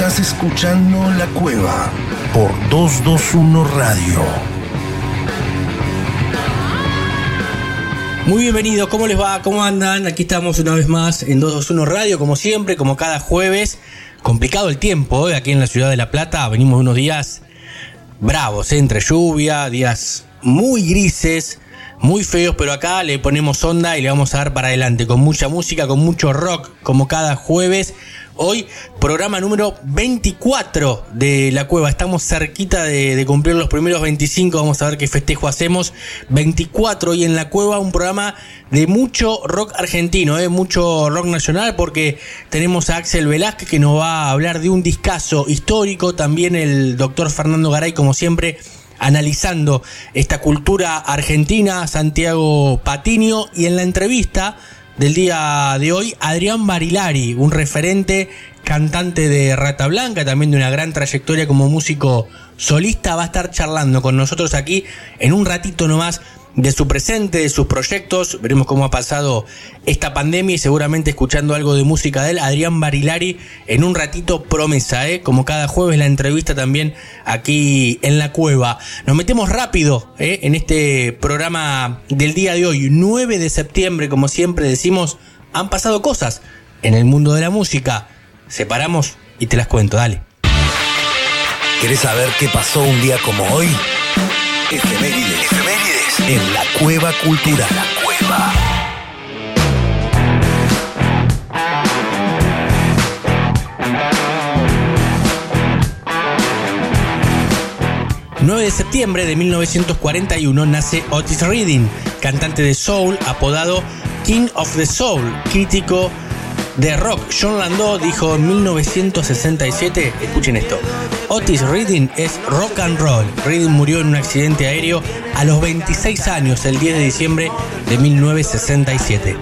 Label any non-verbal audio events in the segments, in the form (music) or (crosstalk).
Estás escuchando La Cueva por 221 Radio. Muy bienvenidos, ¿cómo les va? ¿Cómo andan? Aquí estamos una vez más en 221 Radio, como siempre, como cada jueves. Complicado el tiempo, ¿eh? aquí en la ciudad de La Plata. Venimos unos días bravos, ¿eh? entre lluvia, días muy grises, muy feos, pero acá le ponemos onda y le vamos a dar para adelante con mucha música, con mucho rock, como cada jueves. Hoy, programa número 24 de La Cueva. Estamos cerquita de, cumplir los primeros 25. Vamos a ver qué festejo hacemos. 24 hoy en La Cueva, un programa de mucho rock argentino, ¿eh? mucho rock nacional, porque tenemos a Axel Velázquez que nos va a hablar de un discazo histórico. También el doctor Fernando Garay, como siempre analizando esta cultura argentina, Santiago Patiño, y en la entrevista del día de hoy, Adrián Barilari, un referente cantante de Rata Blanca, también de una gran trayectoria como músico solista, va a estar charlando con nosotros aquí en un ratito nomás de su presente, de sus proyectos. Veremos cómo ha pasado esta pandemia y seguramente escuchando algo de música de él. Adrián Barilari en un ratito promesa, ¿eh? como cada jueves la entrevista también aquí en la cueva. Nos metemos rápido ¿eh? en este programa del día de hoy, 9 de septiembre, como siempre decimos, han pasado cosas en el mundo de la música. Separamos y te las cuento, dale. ¿Querés saber qué pasó un día como hoy? En la Cueva Cultural. La Cueva. ...9 de septiembre de 1941 nace Otis Redding, cantante de soul apodado King of the Soul, crítico de rock. John Landau dijo en 1967, escuchen esto, Otis Redding es rock and roll. Redding murió en un accidente aéreo a los 26 años, el 10 de diciembre de 1967.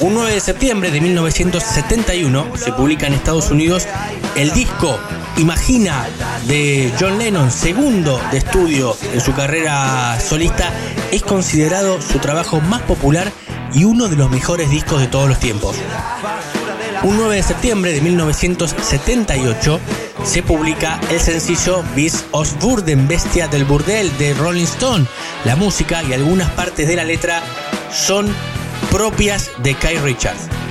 Un 9 de septiembre de 1971 se publica en Estados Unidos el disco Imagina de John Lennon, segundo de estudio en su carrera solista, es considerado su trabajo más popular y uno de los mejores discos de todos los tiempos. Un 9 de septiembre de 1978 se publica el sencillo Beast of Burden, Bestia del Burdel de Rolling Stone. La música y algunas partes de la letra son propias de Kai Richards.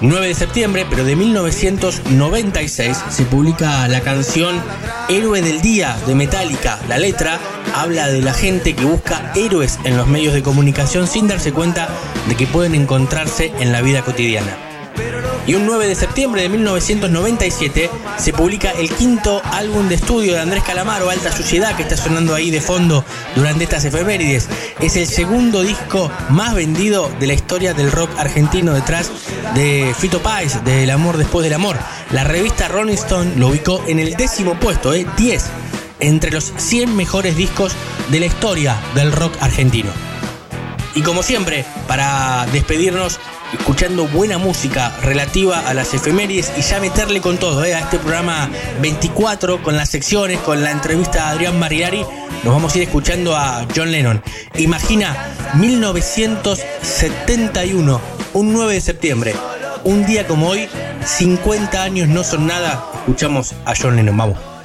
9 de septiembre, pero de 1996, se publica la canción Héroe del Día de Metallica. La letra habla de la gente que busca héroes en los medios de comunicación sin darse cuenta de que pueden encontrarse en la vida cotidiana. Y un 9 de septiembre de 1997 se publica el quinto álbum de estudio de Andrés Calamaro, Alta Suciedad, que está sonando ahí de fondo durante estas efemérides. Es el segundo disco más vendido de la historia del rock argentino detrás de Fito Páez, de El amor después del amor. La revista Rolling Stone lo ubicó en el décimo puesto, ¿eh? 10 entre los 100 mejores discos de la historia del rock argentino. Y como siempre, para despedirnos, escuchando buena música relativa a las efemérides y ya meterle con todo ¿eh? a este programa 24 con las secciones, con la entrevista a Adrián Marilari, nos vamos a ir escuchando a John Lennon. Imagina 1971, un 9 de septiembre, un día como hoy, 50 años no son nada, escuchamos a John Lennon, vamos.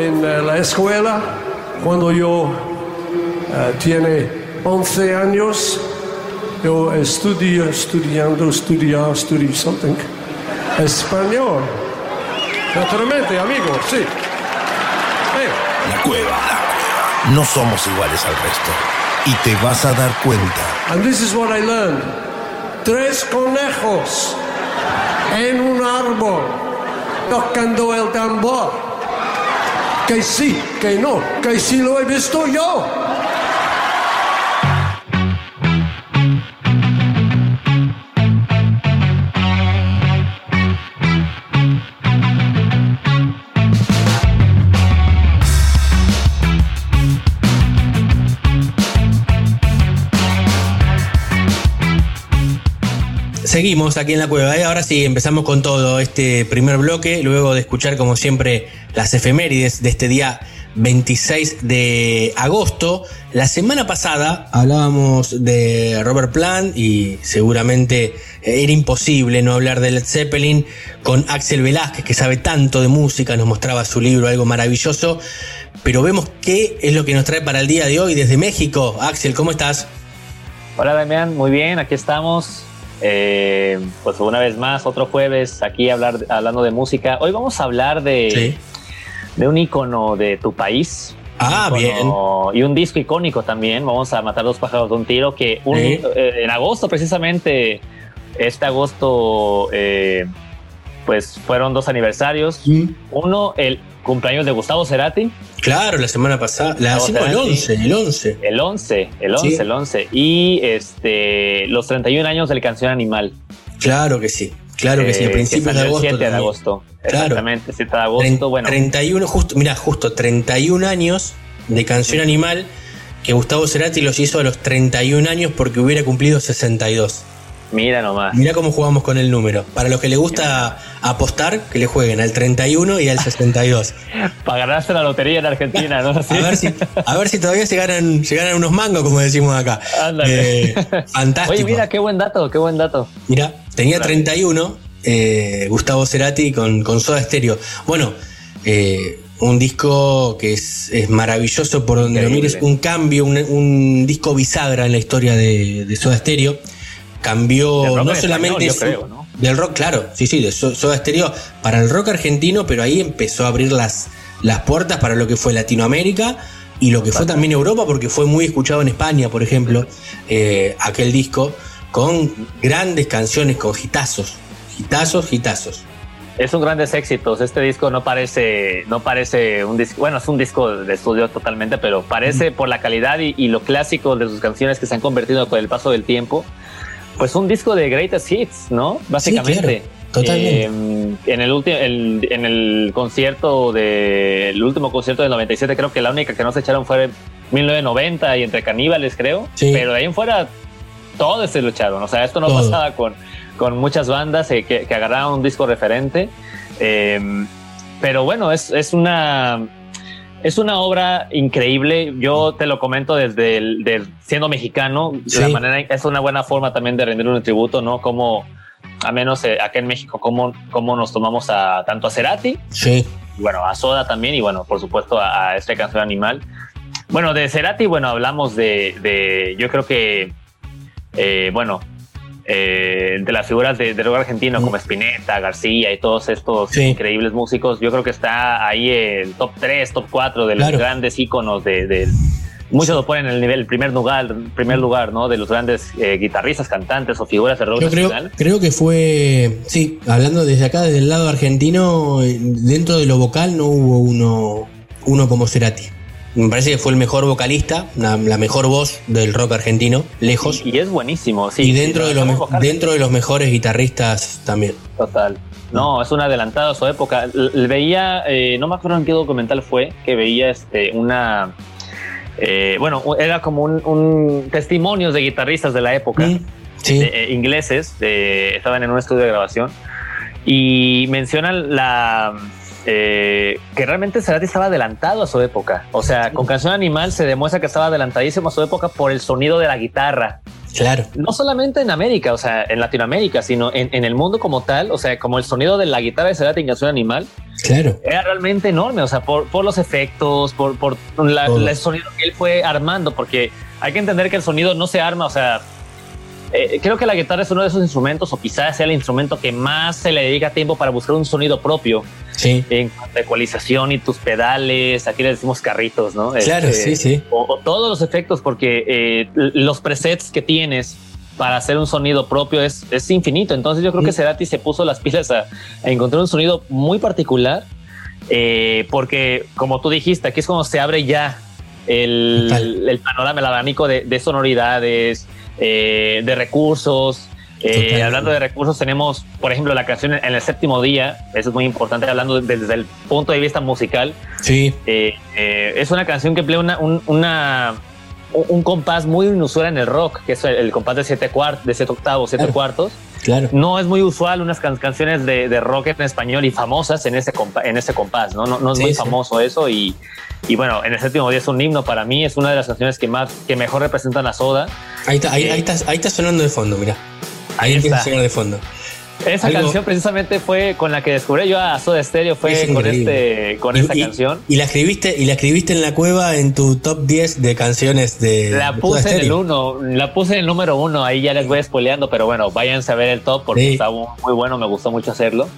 En eh, la escuela, cuando yo eh, tiene 11 años, yo estudio, estudiando, estudiar, estudio something, español. Naturalmente, amigo, sí. La cueva, la cueva. No somos iguales al resto. Y te vas a dar cuenta. And this is what I learned. Tres conejos en un árbol tocando el tambor. Que sí, que no, que sí lo he visto yo. Seguimos aquí en la cueva y ahora sí empezamos con todo este primer bloque, luego de escuchar como siempre las efemérides de este día 26 de agosto. La semana pasada hablábamos de Robert Plant y seguramente era imposible no hablar de Led Zeppelin con Axel Velázquez que sabe tanto de música, nos mostraba su libro, algo maravilloso, pero vemos qué es lo que nos trae para el día de hoy desde México. Axel, ¿cómo estás? Hola Damián, muy bien, aquí estamos eh, pues una vez más, otro jueves aquí hablar, hablando de música. Hoy vamos a hablar de, de un icono de tu país. Ah, bien. Y un disco icónico también. Vamos a matar dos pájaros de un tiro. Que eh, en agosto, precisamente, este agosto, eh, pues fueron dos aniversarios. Uno, el cumpleaños de Gustavo Cerati. Claro, la semana pasada, la, el 11, el 11. El 11, el 11, el 11. Y este, los 31 años del Canción Animal. Claro que sí, claro que sí, a eh, principios de agosto. 7 de agosto, exactamente, 7 de agosto, bueno. 31, justo, mira, justo 31 años de Canción Animal que Gustavo Cerati los hizo a los 31 años porque hubiera cumplido 62. Mira nomás. Mira cómo jugamos con el número. Para los que les gusta apostar, que le jueguen al 31 y al 62. Para ganarse la lotería en Argentina, ¿no? A, ver si, a ver si todavía se ganan, se ganan unos mangos, como decimos acá. Ándale. Eh, (laughs) fantástico. Oye, mira, qué buen dato, qué buen dato. Mira, tenía 31, eh, Gustavo Cerati con, con Soda Stereo. Bueno, eh, un disco que es, maravilloso por donde lo mires, un cambio, un, disco bisagra en la historia de, de Soda Stereo. Cambió no solamente del rock, claro, sí, sí, de Soda Stereo para el rock argentino, pero ahí empezó a abrir las, las puertas para lo que fue Latinoamérica y lo que fue también Europa, porque fue muy escuchado en España, por ejemplo, eh, aquel disco, con grandes canciones, con hitazos, hitazos, hitazos. Es un grandes éxitos. Este disco no parece, no parece un disco, bueno, es un disco de estudio totalmente, pero parece por la calidad y, y, lo clásico de sus canciones que se han convertido con el paso del tiempo pues un disco de greatest hits, ¿no? Básicamente. totalmente. Em, en el último, en el concierto de, el último concierto del 97, creo que la única que no se echaron fue 1990 y entre caníbales, creo. Pero de ahí en fuera, todo se lucharon. O sea, esto no pasaba con, con muchas bandas eh, que, que, agarraban un disco referente. Em, pero bueno, es, es una es una obra increíble. Yo te lo comento desde el, siendo mexicano. La manera es una buena forma también de rendir un tributo, ¿no? Como, a menos eh, acá en México, cómo, cómo nos tomamos a tanto a Cerati. Sí. bueno, a Soda también y bueno, por supuesto a, este canción animal. Bueno, de Cerati, bueno, hablamos de, de yo creo que, eh, bueno, eh, de las figuras de, rock argentino como Spinetta, García y todos estos increíbles músicos, yo creo que está ahí el top 3, top 4 de los grandes íconos de, muchos lo ponen en el nivel, primer lugar, primer lugar, ¿no? De los grandes eh, guitarristas, cantantes o figuras de rock Yo creo, creo, que fue, sí, hablando desde acá, desde el lado argentino, eh, dentro de lo vocal no hubo uno, uno como Cerati. Me parece que fue el mejor vocalista, la, mejor voz del rock argentino, lejos. Y, es buenísimo, sí. Y dentro, de, los, dentro de los mejores guitarristas también. Total. No, es un adelantado a su época. veía, eh, no me acuerdo en qué documental fue, que veía este, una. Eh, bueno, era como un, testimonios de guitarristas de la época, mm, eh, ingleses, estaban en un estudio de grabación y mencionan la eh, que realmente Cerati estaba adelantado a su época. O sea, con Canción Animal se demuestra que estaba adelantadísimo a su época por el sonido de la guitarra. Claro. No solamente en América, o sea, en Latinoamérica, sino en, el mundo como tal, o sea, como el sonido de la guitarra de Cerati en Canción Animal. Claro. Era realmente enorme, o sea, por, por los efectos, por, por la, el sonido que él fue armando, porque hay que entender que el sonido no se arma, o sea, eh, creo que la guitarra es uno de esos instrumentos, o quizás sea el instrumento que más se le dedica tiempo para buscar un sonido propio. Sí. En cuanto a ecualización y tus pedales, aquí le decimos carritos, ¿no? Claro, Este, sí, sí. O, o todos los efectos, porque eh, los presets que tienes para hacer un sonido propio es, es infinito. Entonces yo creo que Cerati se puso las pilas a, a encontrar un sonido muy particular, eh, porque como tú dijiste, aquí es cuando se abre ya el, panorama, el abanico de, de sonoridades, eh, de recursos. Eh, hablando de recursos, tenemos, por ejemplo, la canción en el séptimo día, eso es muy importante, hablando de- desde el punto de vista musical. Sí, Eh, eh, es una canción que emplea una, un, una- un- compás muy inusual en el rock, que es el, el compás de siete, cuart de siete octavos, siete Claro. cuartos. claro. No es muy usual unas can- canciones de, de rock en español y famosas en ese, en ese compás, ¿no? No, no es Sí, muy sí. famoso eso y, y bueno, en el séptimo día es un himno para mí, es una de las canciones que más, que mejor representan a Soda. Ahí está, ahí, ahí está, ahí está sonando de fondo, mira. Ahí, empieza a está. sonar de fondo. Esa Algo- canción precisamente fue con la que descubrí yo a Soda Stereo, fue Es con, increíble. este, con Y- esta y- canción. Y la escribiste, y la escribiste en la cueva en tu top 10 de canciones de. La puse en el Stereo. uno, la puse en el número uno, ahí ya les voy spoileando, pero bueno, váyanse a ver el top porque Sí. está muy muy bueno, me gustó mucho hacerlo.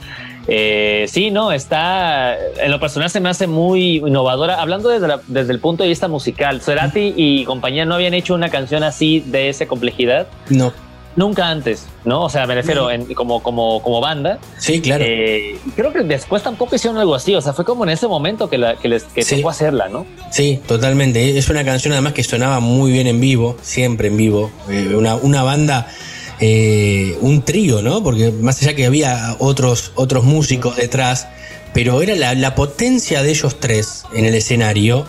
Eh, sí, no, está, en lo personal se me hace muy innovadora, hablando desde, la- desde el punto de vista musical, Cerati y compañía no habían hecho una canción así de esa complejidad No. Nunca antes, ¿no? O sea, me refiero en- como, como, como banda. Sí, claro. Eh, creo que después tampoco hicieron algo así, o sea, fue como en ese momento que, la, que les que Sí. tocó hacerla, ¿no? Sí, totalmente. Es una canción además que sonaba muy bien en vivo, siempre en vivo. Eh, una, una banda, eh, un trío, ¿no? Porque más allá que había otros, otros músicos detrás, pero era la, la potencia de ellos tres en el escenario.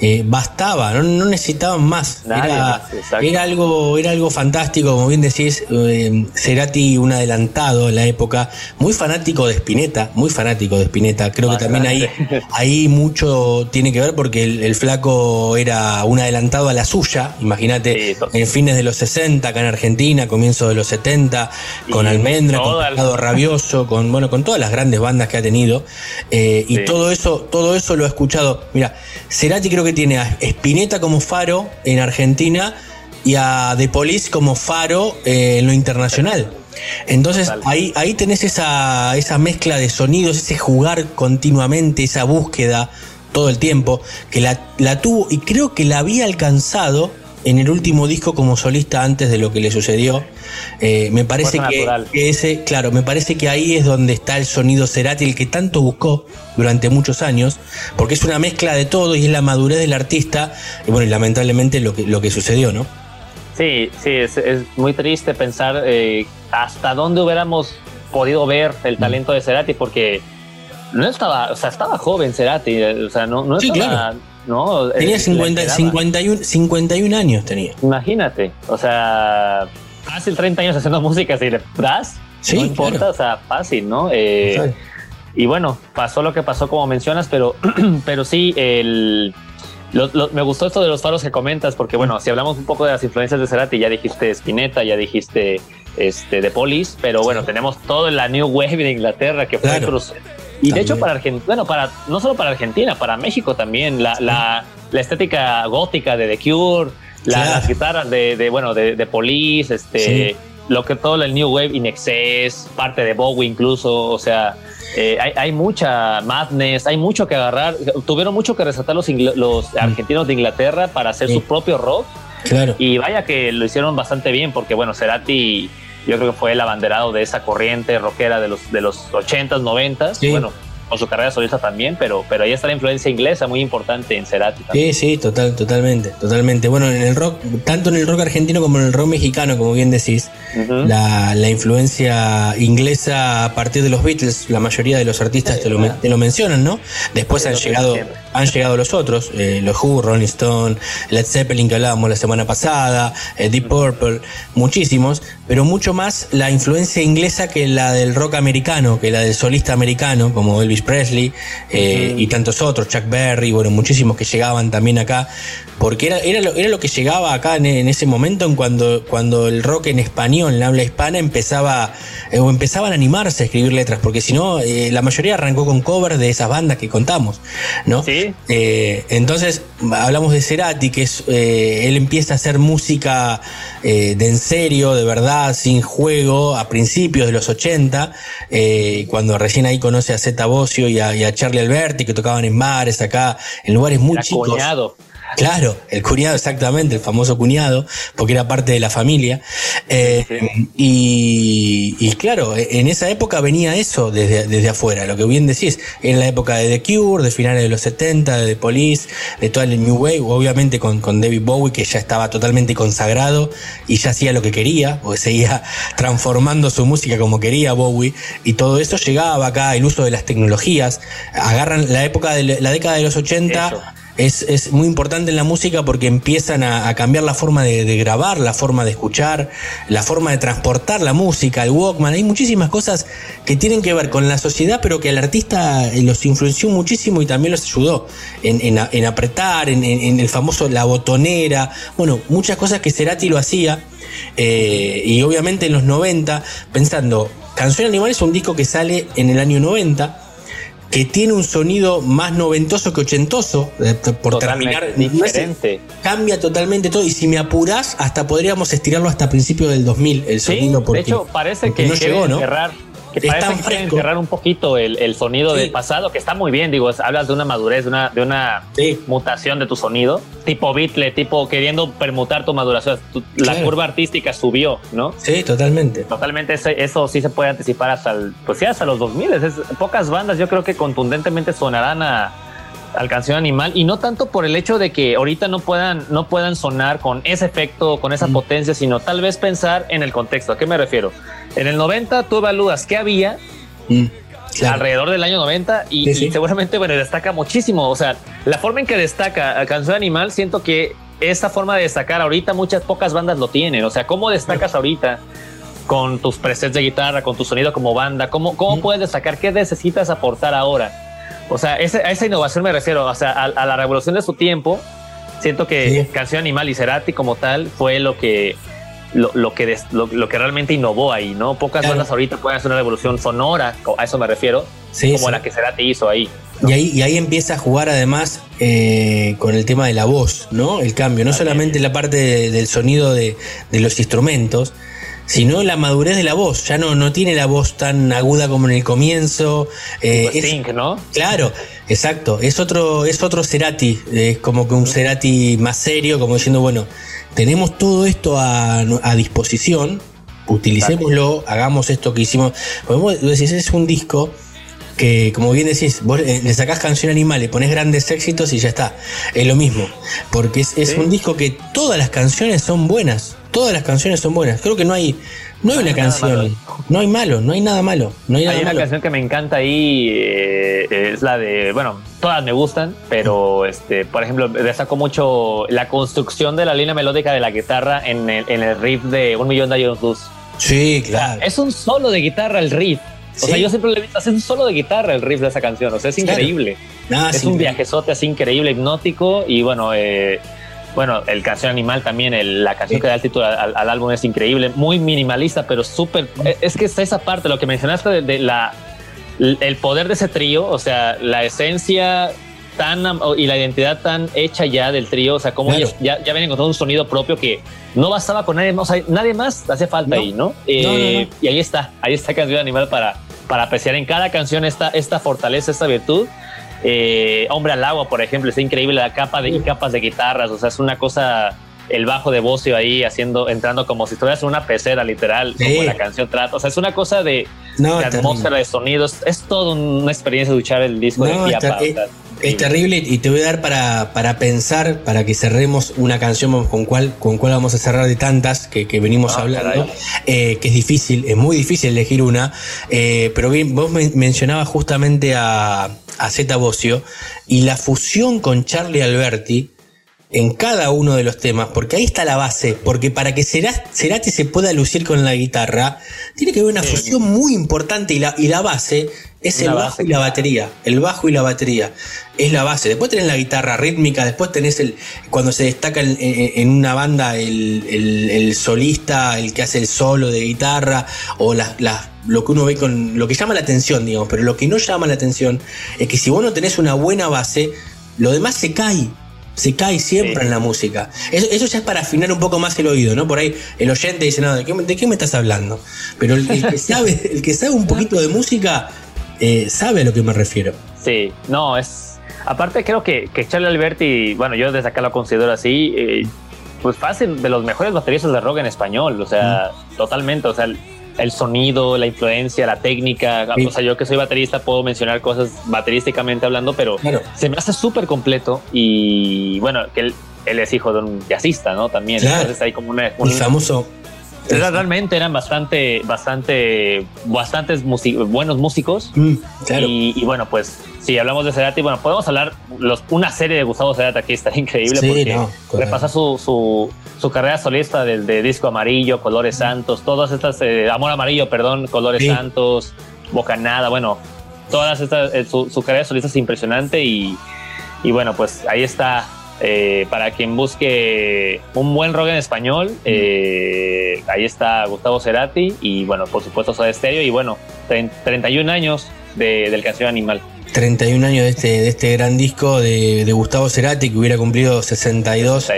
Eh, bastaba, no, no necesitaban más. Era, más, era algo, era algo fantástico, como bien decís, eh, Cerati un adelantado en la época, muy fanático de Spinetta, muy fanático de Spinetta. Creo que también ahí, (laughs) ahí mucho tiene que ver porque el, el flaco era un adelantado a la suya, imagínate, Sí, en fines de los 60 acá en Argentina, comienzo de los 70, con Y Almendra, con toda el- Pescado (laughs) Rabioso, con bueno, con todas las grandes bandas que ha tenido. eh, y Sí. todo eso, todo eso lo ha escuchado. Mira, Cerati creo que tiene a Spinetta como faro en Argentina y a The Police como faro eh, en lo internacional. Entonces Total. ahí, ahí tenés esa, esa mezcla de sonidos, ese jugar continuamente, esa búsqueda todo el tiempo, que la, la tuvo y creo que la había alcanzado en el último disco como solista antes de lo que le sucedió. Eh, me parece que, ese, claro, me parece que ahí es donde está el sonido Cerati, el que tanto buscó durante muchos años, porque es una mezcla de todo y es la madurez del artista, y bueno, y lamentablemente lo que, lo que sucedió, ¿no? Sí, sí, es, es muy triste pensar eh, hasta dónde hubiéramos podido ver Mm. el talento de Cerati, porque no estaba, o sea, estaba joven Cerati, eh, o sea, no, no Sí, estaba, claro. No, Tenía eh, 50, le quedaba. 51, 51 años tenía. Imagínate, o sea, fácil 30 años haciendo música, si le das, Sí, no importa, claro. o sea, fácil, ¿no? Eh, y bueno, pasó lo que pasó como mencionas, pero, (clears throat) pero sí, el, lo- lo- me gustó esto de los faros que comentas, porque bueno, si hablamos un poco de las influencias de Cerati, ya dijiste Spinetta, ya dijiste este, de Police, pero bueno, tenemos todo la New Wave de Inglaterra que fue Claro. Y de También. hecho para Argentina, bueno, para, no solo para Argentina, para México también, la, la, la estética gótica de The Cure, la- Claro. las guitarras de, de, bueno, de, de Police, este, Sí. lo que todo el New Wave, In Excess, parte de Bowie incluso, o sea, eh, hay, hay mucha madness, hay mucho que agarrar. Tuvieron mucho que resaltar los, los argentinos de Inglaterra para hacer Sí. su propio rock Claro. y vaya que lo hicieron bastante bien porque bueno, Cerati yo creo que fue el abanderado de esa corriente rockera de los de los 80s, 90s, Sí. bueno, con su carrera solista también, pero pero ahí está la influencia inglesa muy importante en Cerati también. Sí, sí, total, totalmente, totalmente. Bueno, en el rock, tanto en el rock argentino como en el rock mexicano, como bien decís, la, la influencia inglesa a partir de los Beatles, la mayoría de los artistas te lo, men- te lo mencionan, ¿no? Después Sí, han llegado, siempre. han llegado los otros, eh, los Who, Rolling Stone, Led Zeppelin que hablábamos la semana pasada, eh, Deep Purple, muchísimos, pero mucho más la influencia inglesa que la del rock americano, que la del solista americano, como Elvis Presley eh, y tantos otros, Chuck Berry, bueno, muchísimos que llegaban también acá, porque era, era, lo, era lo que llegaba acá en, ese momento en cuando, cuando el rock en español, en habla hispana, empezaba eh, o empezaban a animarse a escribir letras, porque si no, eh, la mayoría arrancó con covers de esas bandas que contamos, ¿no? Sí. entonces, hablamos de Cerati, que es, él empieza a hacer música de en serio, de verdad, sin juego, a principios de los 80, cuando recién ahí conoce a Zeta Bocio y a, Charlie Alberti, que tocaban en bares acá, en lugares muy chicos. Claro, el cuñado, exactamente, el famoso cuñado, porque era parte de la familia. Eh, y, claro, en esa época venía eso desde, desde afuera, lo que bien decís, en la época de The Cure, de finales de los 70, de The Police, de toda el New Wave, obviamente con, con David Bowie, que ya estaba totalmente consagrado y ya hacía lo que quería, porque seguía transformando su música como quería Bowie, y todo eso llegaba acá, el uso de las tecnologías, agarran la época de la década de los 80 es, muy importante en la música porque empiezan a, cambiar la forma de, grabar, la forma de escuchar, la forma de transportar la música, el Walkman. Hay muchísimas cosas que tienen que ver con la sociedad, pero que al artista eh, los influenció muchísimo y también los ayudó en, apretar, en, el famoso la botonera. Bueno, muchas cosas que Cerati lo hacía. Eh, y obviamente en los 90, pensando, Canción Animal es un disco que sale en el año 90 que tiene un sonido más noventoso que ochentoso, eh, por terminar. Diferente. cambia totalmente todo. Y si me apuras, hasta podríamos estirarlo hasta principios del 2000, el sonido. Porque, de hecho, parece que no llegó, ¿no? Que enterrar un poquito el, sonido del pasado, que está muy bien, digo, hablas de una madurez, de una, de una mutación de tu sonido, tipo Beatle, tipo queriendo permutar tu maduración, la curva artística subió, ¿no? Sí, totalmente. Totalmente, eso, sí se puede anticipar hasta, el, pues hasta los 2000, es, pocas bandas yo creo que contundentemente sonarán a al canción animal y no tanto por el hecho de que ahorita no puedan no puedan sonar con ese efecto con esa potencia sino tal vez pensar en el contexto. A qué me refiero en el 90 tú evalúas qué había mm, alrededor del año 90 y, seguramente bueno, destaca muchísimo. O sea, la forma en que destaca a Canción Animal, siento que esa forma de destacar ahorita muchas pocas bandas lo tienen. O sea, ¿cómo destacas ahorita? con tus presets de guitarra, con tu sonido como banda, ¿cómo, cómo puedes destacar? ¿Qué necesitas aportar ahora? O sea, a esa innovación me refiero, o sea, a, la revolución de su tiempo. Siento que Canción Animal y Cerati como tal fue lo que lo, que, lo, que realmente innovó ahí, ¿no? Pocas bandas ahorita pueden hacer una revolución sonora, a eso me refiero, como la que Cerati hizo ahí. Y ahí, y ahí empieza a jugar además eh, con el tema de la voz, ¿no? El cambio, no solamente la parte del sonido de, los instrumentos, sino la madurez de la voz. Ya no, no tiene la voz tan aguda como en el comienzo. Eh, ¿no? Claro, exacto. Es otro, es otro Cerati, es como que un Cerati más serio, como diciendo, bueno, tenemos todo esto a, disposición, utilicémoslo, hagamos esto que hicimos. Vos decís, es un disco que, como bien decís, vos le sacás canción animal, le pones grandes éxitos y ya está. Es lo mismo. Porque es, un disco que todas las canciones son buenas. Todas las canciones son buenas. Creo que no hay, no hay una canción. No hay malo, no hay nada malo. No hay, una canción que me encanta ahí, eh, es la de, bueno, todas me gustan, pero este, por ejemplo, destaco mucho la construcción de la línea melódica de la guitarra en el, en el riff de Un Millón de Años Luz. Sí, claro. es un solo de guitarra el riff. O sea, yo siempre le he visto hacer un solo de guitarra el riff de esa canción. O sea, es increíble. es un viajezote así increíble, hipnótico. Y bueno, eh, bueno, el canción animal también, la canción que da el título al, álbum es increíble, muy minimalista, pero súper. Es que está esa parte, lo que mencionaste de, la el poder de ese trío, o sea, la esencia tan y la identidad tan hecha ya del trío, o sea, como ya, ya vienen con todo un sonido propio que no bastaba con nadie más, o sea, nadie más hace falta ahí, ¿no? Eh, y ahí está, ahí está Canción Animal para, para apreciar en cada canción esta, esta fortaleza, esta virtud eh, Hombre al agua, por ejemplo, es increíble la capa de, y capas de guitarras, o sea, es una cosa, el bajo de Bocio ahí haciendo, entrando como si estuvieras en una pecera, literal, como la canción trata, o sea, es una cosa de, atmósfera, de sonidos, es toda una experiencia escuchar el disco de Piapa. Es terrible y te voy a dar para, para pensar, para que cerremos una canción con cuál con cuál vamos a cerrar de tantas que, venimos hablando, eh, que es difícil, es muy difícil elegir una, eh, pero bien, vos mencionabas justamente a, a Zeta Bocio y la fusión con Charlie Alberti en cada uno de los temas, porque ahí está la base, porque para que Cerati se pueda lucir con la guitarra, tiene que haber una fusión muy importante y la, y la base es el bajo y la batería. El bajo y la batería. Es la base. Después tenés la guitarra rítmica, después tenés el. Cuando se destaca en, una banda el, solista, el que hace el solo de guitarra, o las, lo que uno ve con. lo que llama la atención, digamos. Pero lo que no llama la atención es que si vos no tenés una buena base, lo demás se cae se cae siempre en la música. Eso, ya es para afinar un poco más el oído, ¿no? Por ahí el oyente dice, no, ¿de qué, me estás hablando? Pero el, que, sabe, (laughs) el que sabe un poquito de música eh, sabe a lo que me refiero. Sí, no, es... Aparte creo que, que Charlie Alberti, bueno, yo desde acá lo considero así, eh, pues fácil, de los mejores bateristas de rock en español, o sea, totalmente, o sea el sonido, la influencia, la técnica. O sea, yo que soy baterista puedo mencionar cosas baterísticamente hablando, pero se me hace súper completo y bueno, que él, es hijo de un jazzista, ¿no? También. Entonces hay como una, un, famoso. Realmente eran bastante, bastante, bastantes buenos músicos. Mm, y, bueno, pues si hablamos de Cerati, bueno, podemos hablar los, una serie de Gustavo Cerati aquí está increíble porque repasa su, su, su, carrera solista desde Disco Amarillo, Colores Santos, todas estas, eh, Amor Amarillo, perdón, Colores Santos, Bocanada, bueno, todas estas, eh, su, su, carrera solista es impresionante y, y bueno, pues ahí está eh, para quien busque un buen rock en español, eh, ahí está Gustavo Cerati y bueno, por supuesto Soda Stereo y bueno, 31 años de, del Canción Animal. 31 años de este, de este gran disco de, Gustavo Cerati que hubiera cumplido 62,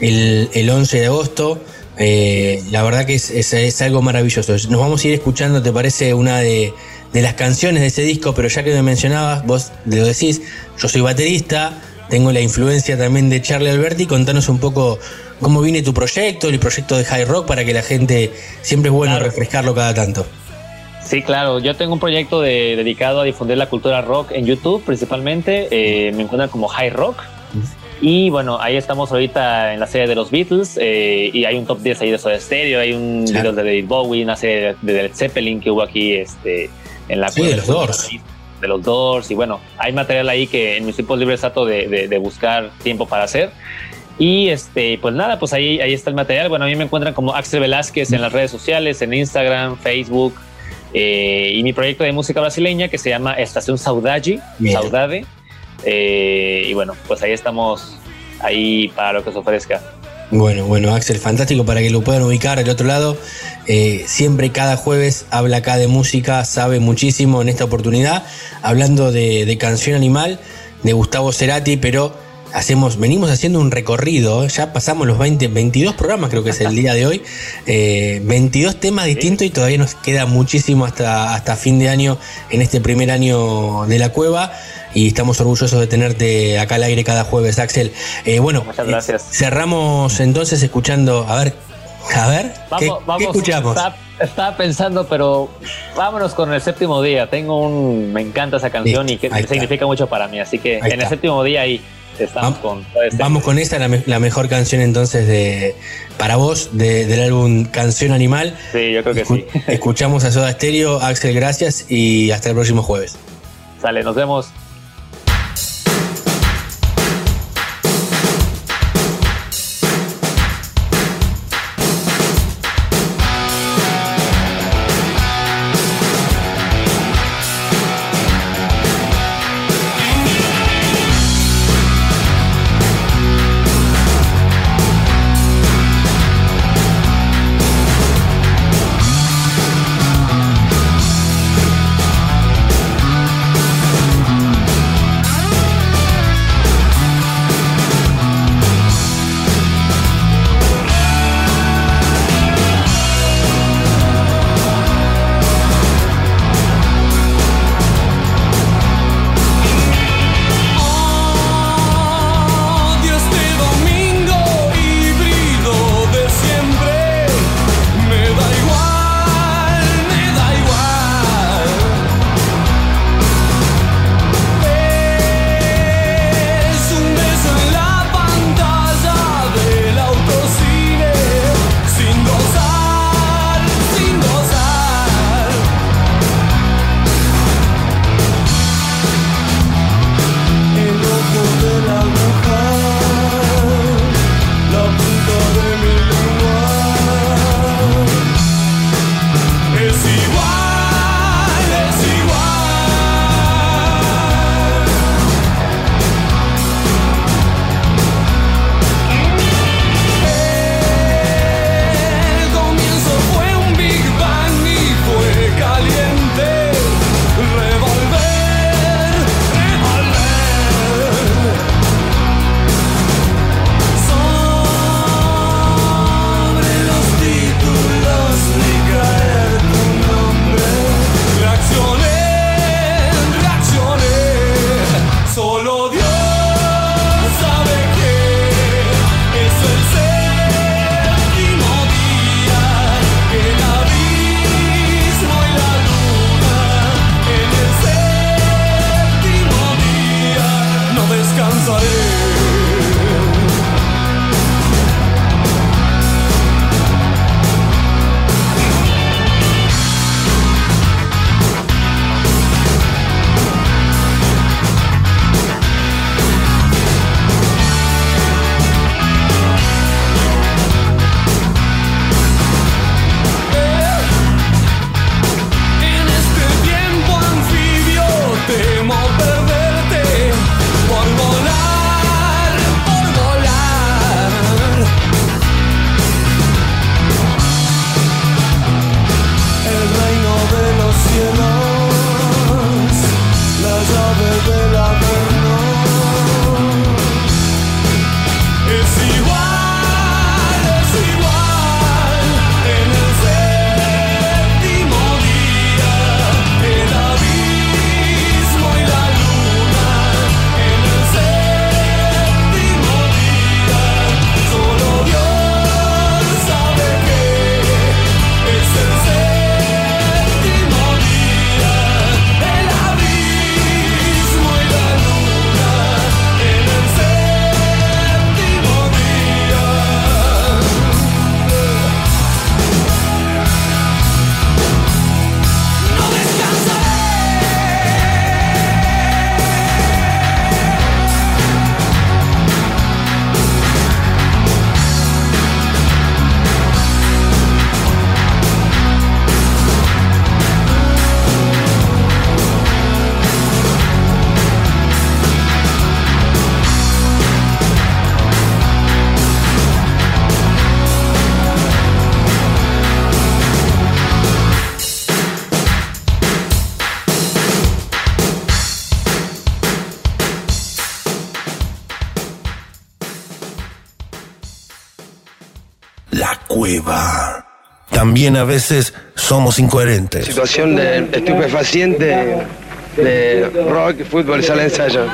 El, el 11 de agosto. Eh, la verdad que es, es, algo maravilloso. Nos vamos a ir escuchando, ¿te parece? Una de, de las canciones de ese disco, pero ya que me mencionabas, vos lo decís, yo soy baterista, tengo la influencia también de Charlie Alberti. Contanos un poco cómo viene tu proyecto, el proyecto de High Rock, para que la gente siempre es bueno refrescarlo cada tanto. Sí, claro. Yo tengo un proyecto dedicado a difundir la cultura rock en YouTube principalmente. Eh, me encuentran como High Rock. Y bueno, ahí estamos ahorita en la serie de los Beatles eh, y hay un top 10 ahí de Soda Stereo, hay un video de David Bowie, una serie de, Led Zeppelin que hubo aquí este, en la... Sí, de los Doors de los Doors y bueno, hay material ahí que en mis tiempos libres trato de, de, buscar tiempo para hacer. Y este, pues nada, pues ahí, ahí está el material. Bueno, a mí me encuentran como Axel Velázquez en las redes sociales, en Instagram, Facebook. Eh, y mi proyecto de música brasileña que se llama Estación Saudade, Saudade. Eh, y bueno, pues ahí estamos, ahí para lo que se ofrezca. Bueno, bueno, Axel, fantástico para que lo puedan ubicar al otro lado. Eh, siempre cada jueves habla acá de música, sabe muchísimo en esta oportunidad, hablando de, canción animal de Gustavo Cerati, pero hacemos, venimos haciendo un recorrido, ya pasamos los 20, 22 programas creo que es el día de hoy, 22 (laughs) eh, temas distintos y todavía nos queda muchísimo hasta, hasta fin de año en este primer año de la cueva y estamos orgullosos de tenerte acá al aire cada jueves, Axel. Eh, bueno, muchas gracias. cerramos entonces escuchando, a ver, a ver, ¿qué, escuchamos? Estaba, pensando, pero vámonos con el séptimo día. Tengo un, me encanta esa canción y que significa mucho para mí, así que en el séptimo día ahí. Estamos con este Vamos con esta, la, mejor canción entonces de para vos del álbum Canción Animal. Sí, yo creo que sí. Escuchamos a Soda Stereo, Axel, gracias y hasta el próximo jueves. Sale, nos vemos. También a veces somos incoherentes. Situación de estupefaciente de rock, fútbol, sala ensayo.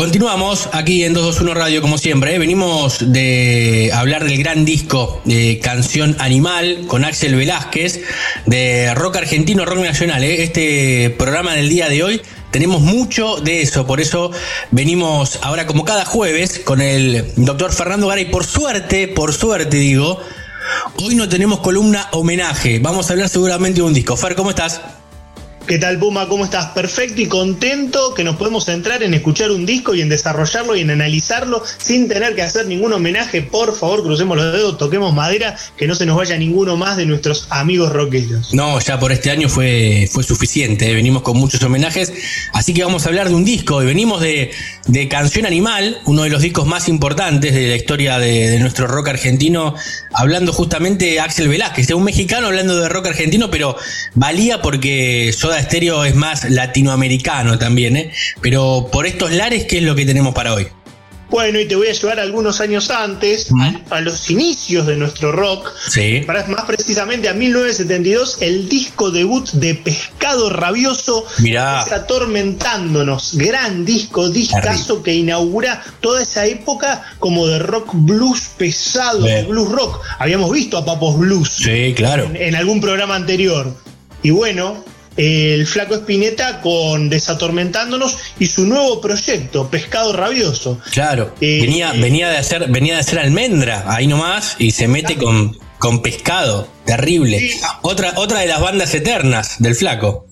Continuamos aquí en 221 Radio, como siempre. ¿eh? Venimos de hablar del gran disco de Canción Animal con Axel Velázquez de rock argentino, rock nacional. ¿eh? Este programa del día de hoy tenemos mucho de eso, por eso venimos ahora como cada jueves con el doctor Fernando Garay. Por suerte, por suerte digo, hoy no tenemos columna homenaje. Vamos a hablar seguramente de un disco. Fer, ¿cómo estás? ¿Qué tal, Puma? ¿Cómo estás? Perfecto y contento que nos podemos centrar en escuchar un disco y en desarrollarlo y en analizarlo sin tener que hacer ningún homenaje. Por favor, crucemos los dedos, toquemos madera, que no se nos vaya ninguno más de nuestros amigos rockeros. No, ya por este año fue, fue suficiente. ¿eh? Venimos con muchos homenajes. Así que vamos a hablar de un disco. Y venimos de, de Canción Animal, uno de los discos más importantes de la historia de, nuestro rock argentino, hablando justamente de Axel Velázquez, de un mexicano hablando de rock argentino, pero valía porque Soda Estéreo es más latinoamericano también, ¿eh? Pero por estos lares, ¿qué es lo que tenemos para hoy? Bueno, y te voy a llevar algunos años antes, a, a, los inicios de nuestro rock, sí. para, más precisamente a 1972, el disco debut de Pescado Rabioso, Mirá. Atormentándonos, gran disco, discazo que inaugura toda esa época como de rock blues pesado, Bien. blues rock. Habíamos visto a Papos Blues Sí, claro. en, en algún programa anterior. Y bueno, el Flaco Espineta con Desatormentándonos y su nuevo proyecto, Pescado Rabioso. Claro. Eh, venía, eh, venía de hacer, venía de hacer almendra, ahí nomás, y se mete con, con pescado. Terrible. Sí. Otra, otra de las bandas eternas del flaco.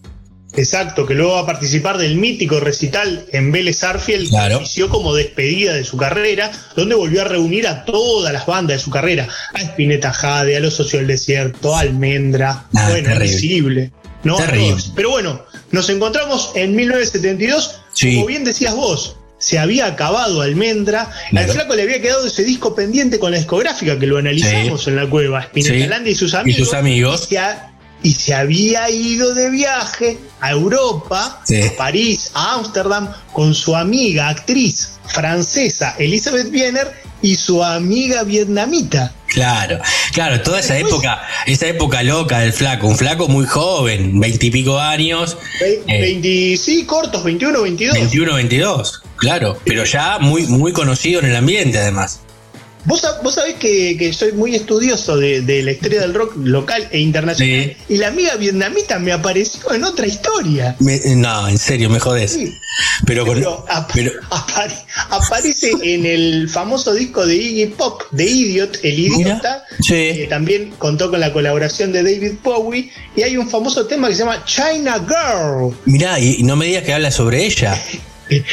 Exacto, que luego va a participar del mítico recital en Vélez Arfield, Claro. que inició como despedida de su carrera, donde volvió a reunir a todas las bandas de su carrera, a Spinetta Jade, a Los Socios del Desierto, a Almendra, Ah, bueno, terrible. Invisible, ¿no? Terrible. Pero bueno, nos encontramos en 1972, Sí. como bien decías vos, se había acabado Almendra, Claro. al flaco le había quedado ese disco pendiente con la discográfica, que lo analizamos en la cueva, Spinetta Sí. Y sus Y amigos. sus amigos. Y se, ha- y se había ido de viaje a Europa, Sí. a París, a Ámsterdam, con su amiga actriz francesa Elizabeth Wiener y su amiga vietnamita. Claro, claro, toda esa época, esa época loca del flaco, un flaco muy joven, veintipico años, Ve- Eh. 20, sí, cortos, 21, 22. 21, 22, claro, pero ya muy, muy conocido en el ambiente además. Vos, vos sabés que, que soy muy estudioso de, de la historia del rock local e internacional. Sí. Y la amiga vietnamita me apareció en otra historia. Me- no, en serio, me jodés. Sí. Pero con, Pero ap- (laughs) pero, apare- aparece en el famoso disco de Iggy Pop, de Idiot, el idiota, sí. que también contó con la colaboración de David Bowie, y hay un famoso tema que se llama China Girl. mirá, y, no me digas que habla sobre ella. (laughs)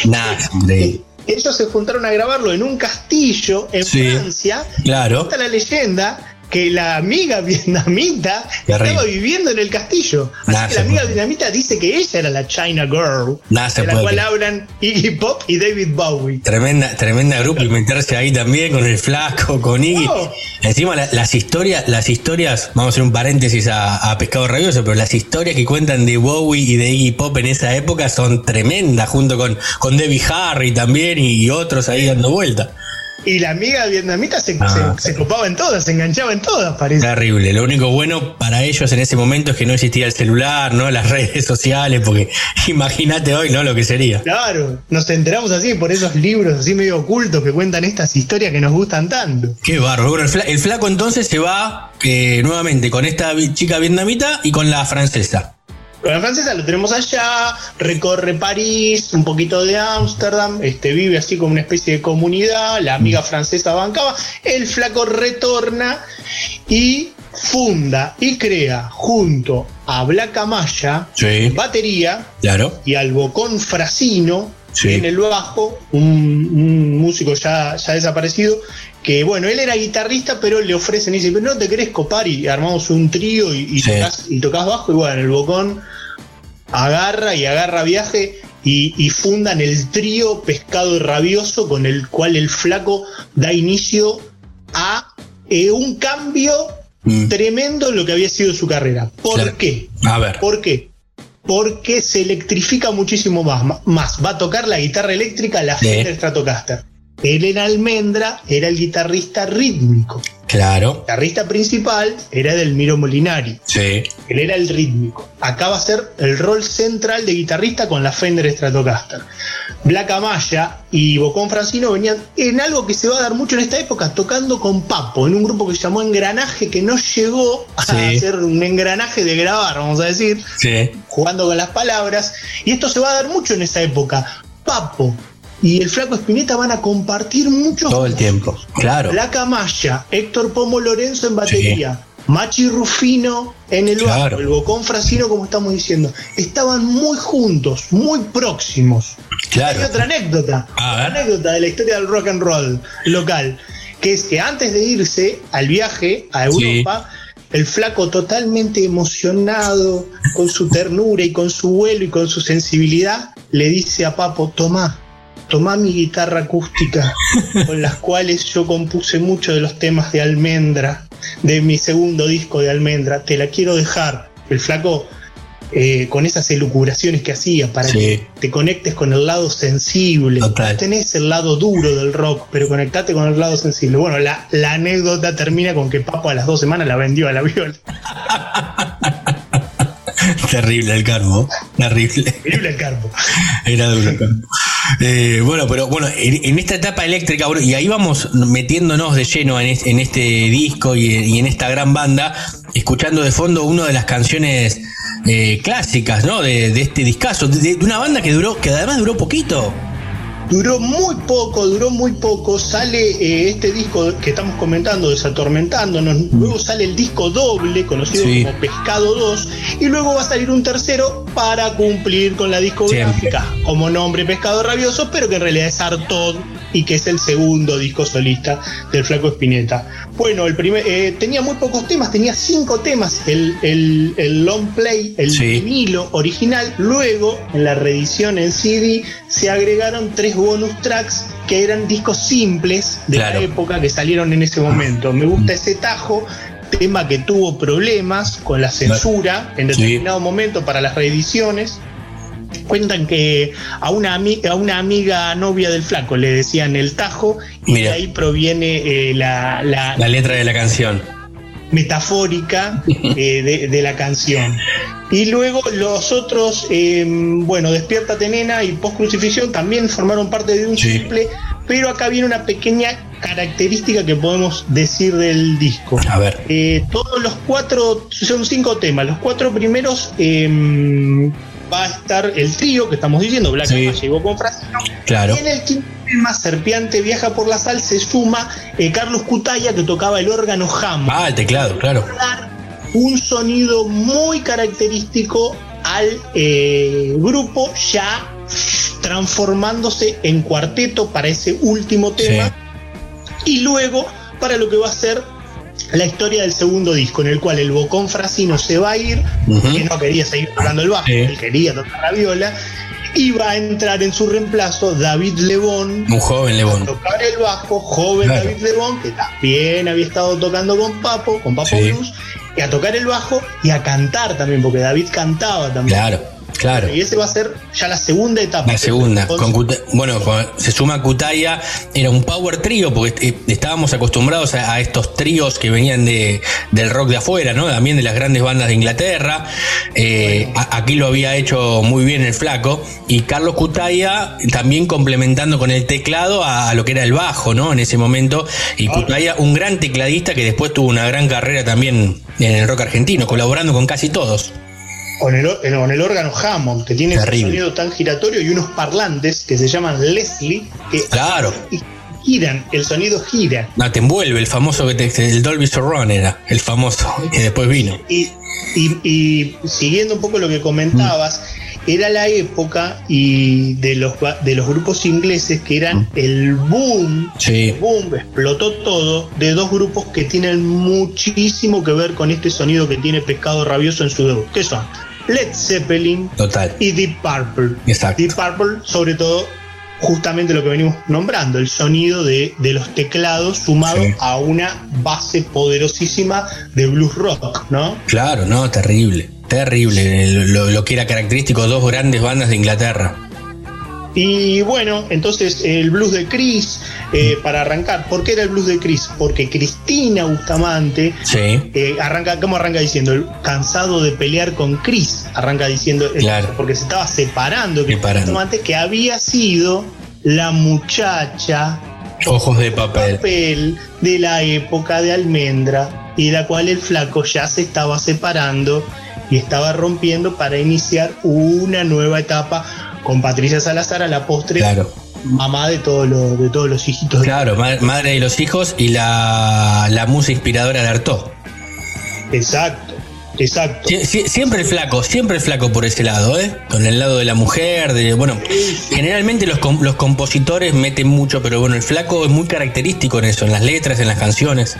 Nah, increíble. Ellos se juntaron a grabarlo en un castillo en Sí. Francia. Claro. Cuenta la leyenda que la amiga vietnamita Terrible. estaba viviendo en el castillo. Así que la amiga puede. vietnamita dice que ella era la China Girl, de la puede cual hablan Iggy Pop y David Bowie. Tremenda, tremenda grupo y meterse ahí también con el flaco, con Iggy. No. Encima la- las historias, las historias, vamos a hacer un paréntesis a, a Pescado Rabioso, pero las historias que cuentan de Bowie y de Iggy Pop en esa época son tremendas, junto con, con Debbie Harry también y, otros ahí dando vuelta. Y la amiga vietnamita se, Ah, se- se copaba en todas, se enganchaba en todas, parece. Terrible. Lo único bueno para ellos en ese momento es que no existía el celular, ¿no? Las (laughs) redes sociales, porque (laughs) imagínate hoy, ¿no? Lo que sería. Claro, nos enteramos así por esos libros así medio ocultos que cuentan estas historias que nos gustan tanto. Qué. Bueno, el, fla- el flaco entonces se va eh, nuevamente con esta chica vietnamita y con la francesa. La francesa lo tenemos allá, recorre París, un poquito de Ámsterdam, este, vive así como una especie de comunidad, la amiga francesa bancaba, el flaco retorna y funda y crea junto a Black Amaya, Sí. batería, Claro. y al Bocón Frasino Sí. en el bajo, un, un músico ya, ya desaparecido, que bueno, él era guitarrista, pero le ofrecen y dice, pero no te querés copar y armamos un trío y, y Sí. tocas, y tocas bajo y bueno, el Bocón agarra y agarra viaje y, y fundan el trío Pescado Rabioso con el cual el flaco da inicio a eh, un cambio Mm. tremendo en lo que había sido su carrera. ¿Por Claro. qué? A ver. ¿Por qué? porque se electrifica muchísimo más. más. Va a tocar la guitarra eléctrica, la Fender Stratocaster. Él en Almendra era el guitarrista rítmico. Claro. El guitarrista principal era Miro Molinari. Sí. Él era el rítmico. Acá va a ser el rol central de guitarrista con la Fender Stratocaster. Black Amaya y Bocón Francino venían en algo que se va a dar mucho en esta época, tocando con Papo, en un grupo que se llamó Engranaje, que no llegó a ser un engranaje de grabar, vamos a decir. Sí. Jugando con las palabras. Y esto se va a dar mucho en esa época. Papo, y el Flaco Espineta van a compartir muchos. Todo el tiempo, claro. La Camaya, Héctor Pomo Lorenzo en batería. Machi Rufino en el bajo, el Bocón Frasino, como estamos diciendo, estaban muy juntos, muy próximos. Claro. Hay otra anécdota, otra anécdota de la historia del rock and roll local, que es que antes de irse al viaje a Europa, el flaco totalmente emocionado, con su ternura y con su vuelo y con su sensibilidad, le dice a Papo, toma, tomá mi guitarra acústica, con las cuales yo compuse muchos de los temas de Almendra, de mi segundo disco de Almendra, te la quiero dejar. El flaco, eh, con esas elucubraciones que hacía, para que te conectes con el lado sensible. tenés el lado duro del rock, pero conectate con el lado sensible. Bueno, la, la anécdota termina con que Papo a las dos semanas la vendió a la viola. (laughs) Terrible el carbo. Terrible. Terrible el carbo. Era duro el carbo. Eh, bueno, pero bueno, en, esta etapa eléctrica, y ahí vamos metiéndonos de lleno en, este disco y, en esta gran banda, escuchando de fondo una de las canciones eh, clásicas, ¿no? De, este discazo, de, una banda que duró, que además duró poquito. Duró muy poco, duró muy poco. Sale eh, este disco que estamos comentando, Desatormentándonos. Luego sale el disco doble, conocido como Pescado 2. Y luego va a salir un tercero para cumplir con la discográfica, como nombre Pescado Rabioso, pero que en realidad es Artod y que es el segundo disco solista del Flaco Espineta. Bueno, el primer, eh, tenía muy pocos temas, tenía cinco temas, el, el, long play, el vinilo original, luego en la reedición en CD se agregaron tres bonus tracks que eran discos simples de la época que salieron en ese momento. Me gusta ese tajo, tema que tuvo problemas con la censura en determinado momento para las reediciones cuentan que a una, a una amiga novia del flaco le decían el tajo y de ahí proviene eh, la, la, letra de la canción. Metafórica (laughs) eh, de, la canción. Y luego los otros, em, bueno, Despiértate Nena y Post Crucifixión también formaron parte de un simple, pero acá viene una pequeña característica que podemos decir del disco. A ver. Eh, todos los cuatro, son cinco temas, los cuatro primeros va a estar el trío que estamos diciendo, Black sí. llegó con Frasino. Claro. Y en el quinto tema, Serpiante viaja por la sal, se suma eh, Carlos Cutaya que tocaba el órgano Hammond. Ah, el teclado, claro. Un sonido muy característico al eh, grupo, ya transformándose en cuarteto para ese último tema. Y luego para lo que va a ser la historia del segundo disco, en el cual el Bocón Frasino se va a ir, que no quería seguir tocando el bajo, él quería tocar la viola, y va a entrar en su reemplazo David Lebón. Un joven Lebón. A tocar el bajo, joven David Lebón, que también había estado tocando con Papo, con Papo Blues, y a tocar el bajo y a cantar también, porque David cantaba también. Claro. Claro. Y ese va a ser ya la segunda etapa. La segunda. bueno, se suma Kutaya, era un power trío, porque eh, estábamos acostumbrados a, estos tríos que venían de, del rock de afuera, ¿no? También de las grandes bandas de Inglaterra. Eh, aquí lo había hecho muy bien el flaco. Y Carlos Kutaya también complementando con el teclado a, lo que era el bajo, ¿no? En ese momento. Y Kutaya, un gran tecladista que después tuvo una gran carrera también en el rock argentino, colaborando con casi todos con el, con el órgano Hammond, que tiene un sonido tan giratorio, y unos parlantes que se llaman Leslie, que claro. giran, el sonido gira. No, te envuelve, el famoso que te, el Dolby Surround era, el famoso, que después vino. Y, y, siguiendo un poco lo que comentabas, era la época y de los, de los grupos ingleses que eran el boom, sí. boom, explotó todo, de dos grupos que tienen muchísimo que ver con este sonido que tiene Pescado Rabioso en su debut, que son Led Zeppelin Total. y Deep Purple. Exacto. Deep Purple, sobre todo, justamente lo que venimos nombrando, el sonido de, de los teclados sumado a una base poderosísima de blues rock, ¿no? Claro, no, terrible. Terrible, lo, que era característico, dos grandes bandas de Inglaterra. Y bueno, entonces el blues de Chris, eh, para arrancar, ¿por qué era el blues de Chris? Porque Cristina Bustamante eh, arranca, ¿cómo arranca diciendo? Cansado de pelear con Chris, arranca diciendo, porque se estaba separando, Bustamante, que había sido la muchacha Ojos de papel. papel de la época de Almendra y la cual el flaco ya se estaba separando y estaba rompiendo para iniciar una nueva etapa con Patricia Salazar a la postre. Mamá de, todos los de todos los hijitos. Claro, madre de los hijos y la, la musa inspiradora de Artaud. Exacto. Exacto. siempre el flaco, siempre el flaco por ese lado, ¿eh? Con el lado de la mujer, de bueno, generalmente los, los compositores meten mucho, pero bueno, el flaco es muy característico en eso, en las letras, en las canciones.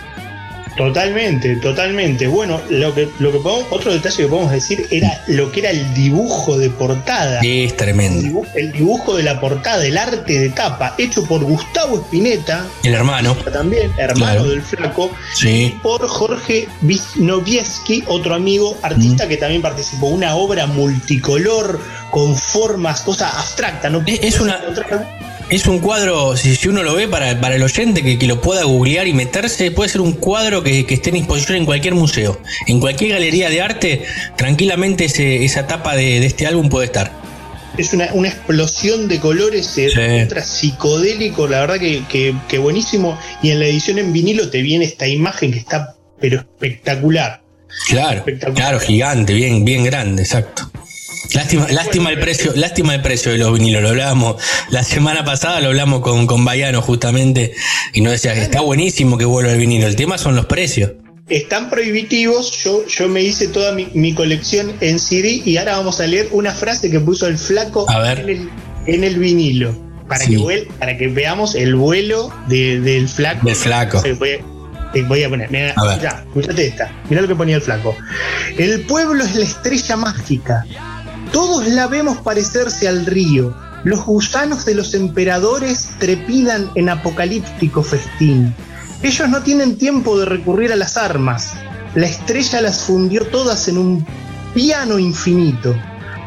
Totalmente, totalmente. Bueno, lo que, lo que podemos, otro detalle que podemos decir era lo que era el dibujo de portada. Es tremendo. El dibujo, de la portada, el arte de tapa, hecho por Gustavo Espineta. El hermano. También, hermano del flaco. Sí. Y por Jorge Wisnowieski, otro amigo artista mm. que también participó. Una obra multicolor, con formas, cosas abstractas. ¿no? Es, una. Es un cuadro, si, uno lo ve para, el oyente que, lo pueda googlear y meterse, puede ser un cuadro que, esté en exposición en cualquier museo. En cualquier galería de arte, tranquilamente esa tapa de, este álbum puede estar. Es una, explosión de colores eh, psicodélico, la verdad que, buenísimo. Y en la edición en vinilo te viene esta imagen que está pero espectacular. Claro, claro, gigante, bien, bien grande, exacto. Lástima, lástima el precio, lástima el precio de los vinilos. Lo hablábamos la semana pasada, lo hablamos con, con Bayano justamente, y nos decía que está buenísimo que vuelva el vinilo. El tema son los precios. Están prohibitivos. Yo, yo me hice toda mi, colección en CD y ahora vamos a leer una frase que puso el flaco En, el, vinilo. Para, que, para que veamos el vuelo del flaco. Del flaco. Voy a, poner, mira, escúchate esta. Mira lo que ponía el flaco. El pueblo es la estrella mágica todos la vemos parecerse al río. Los gusanos de los emperadores trepidan en apocalíptico festín. Ellos no tienen tiempo de recurrir a las armas. La estrella las fundió todas en un piano infinito.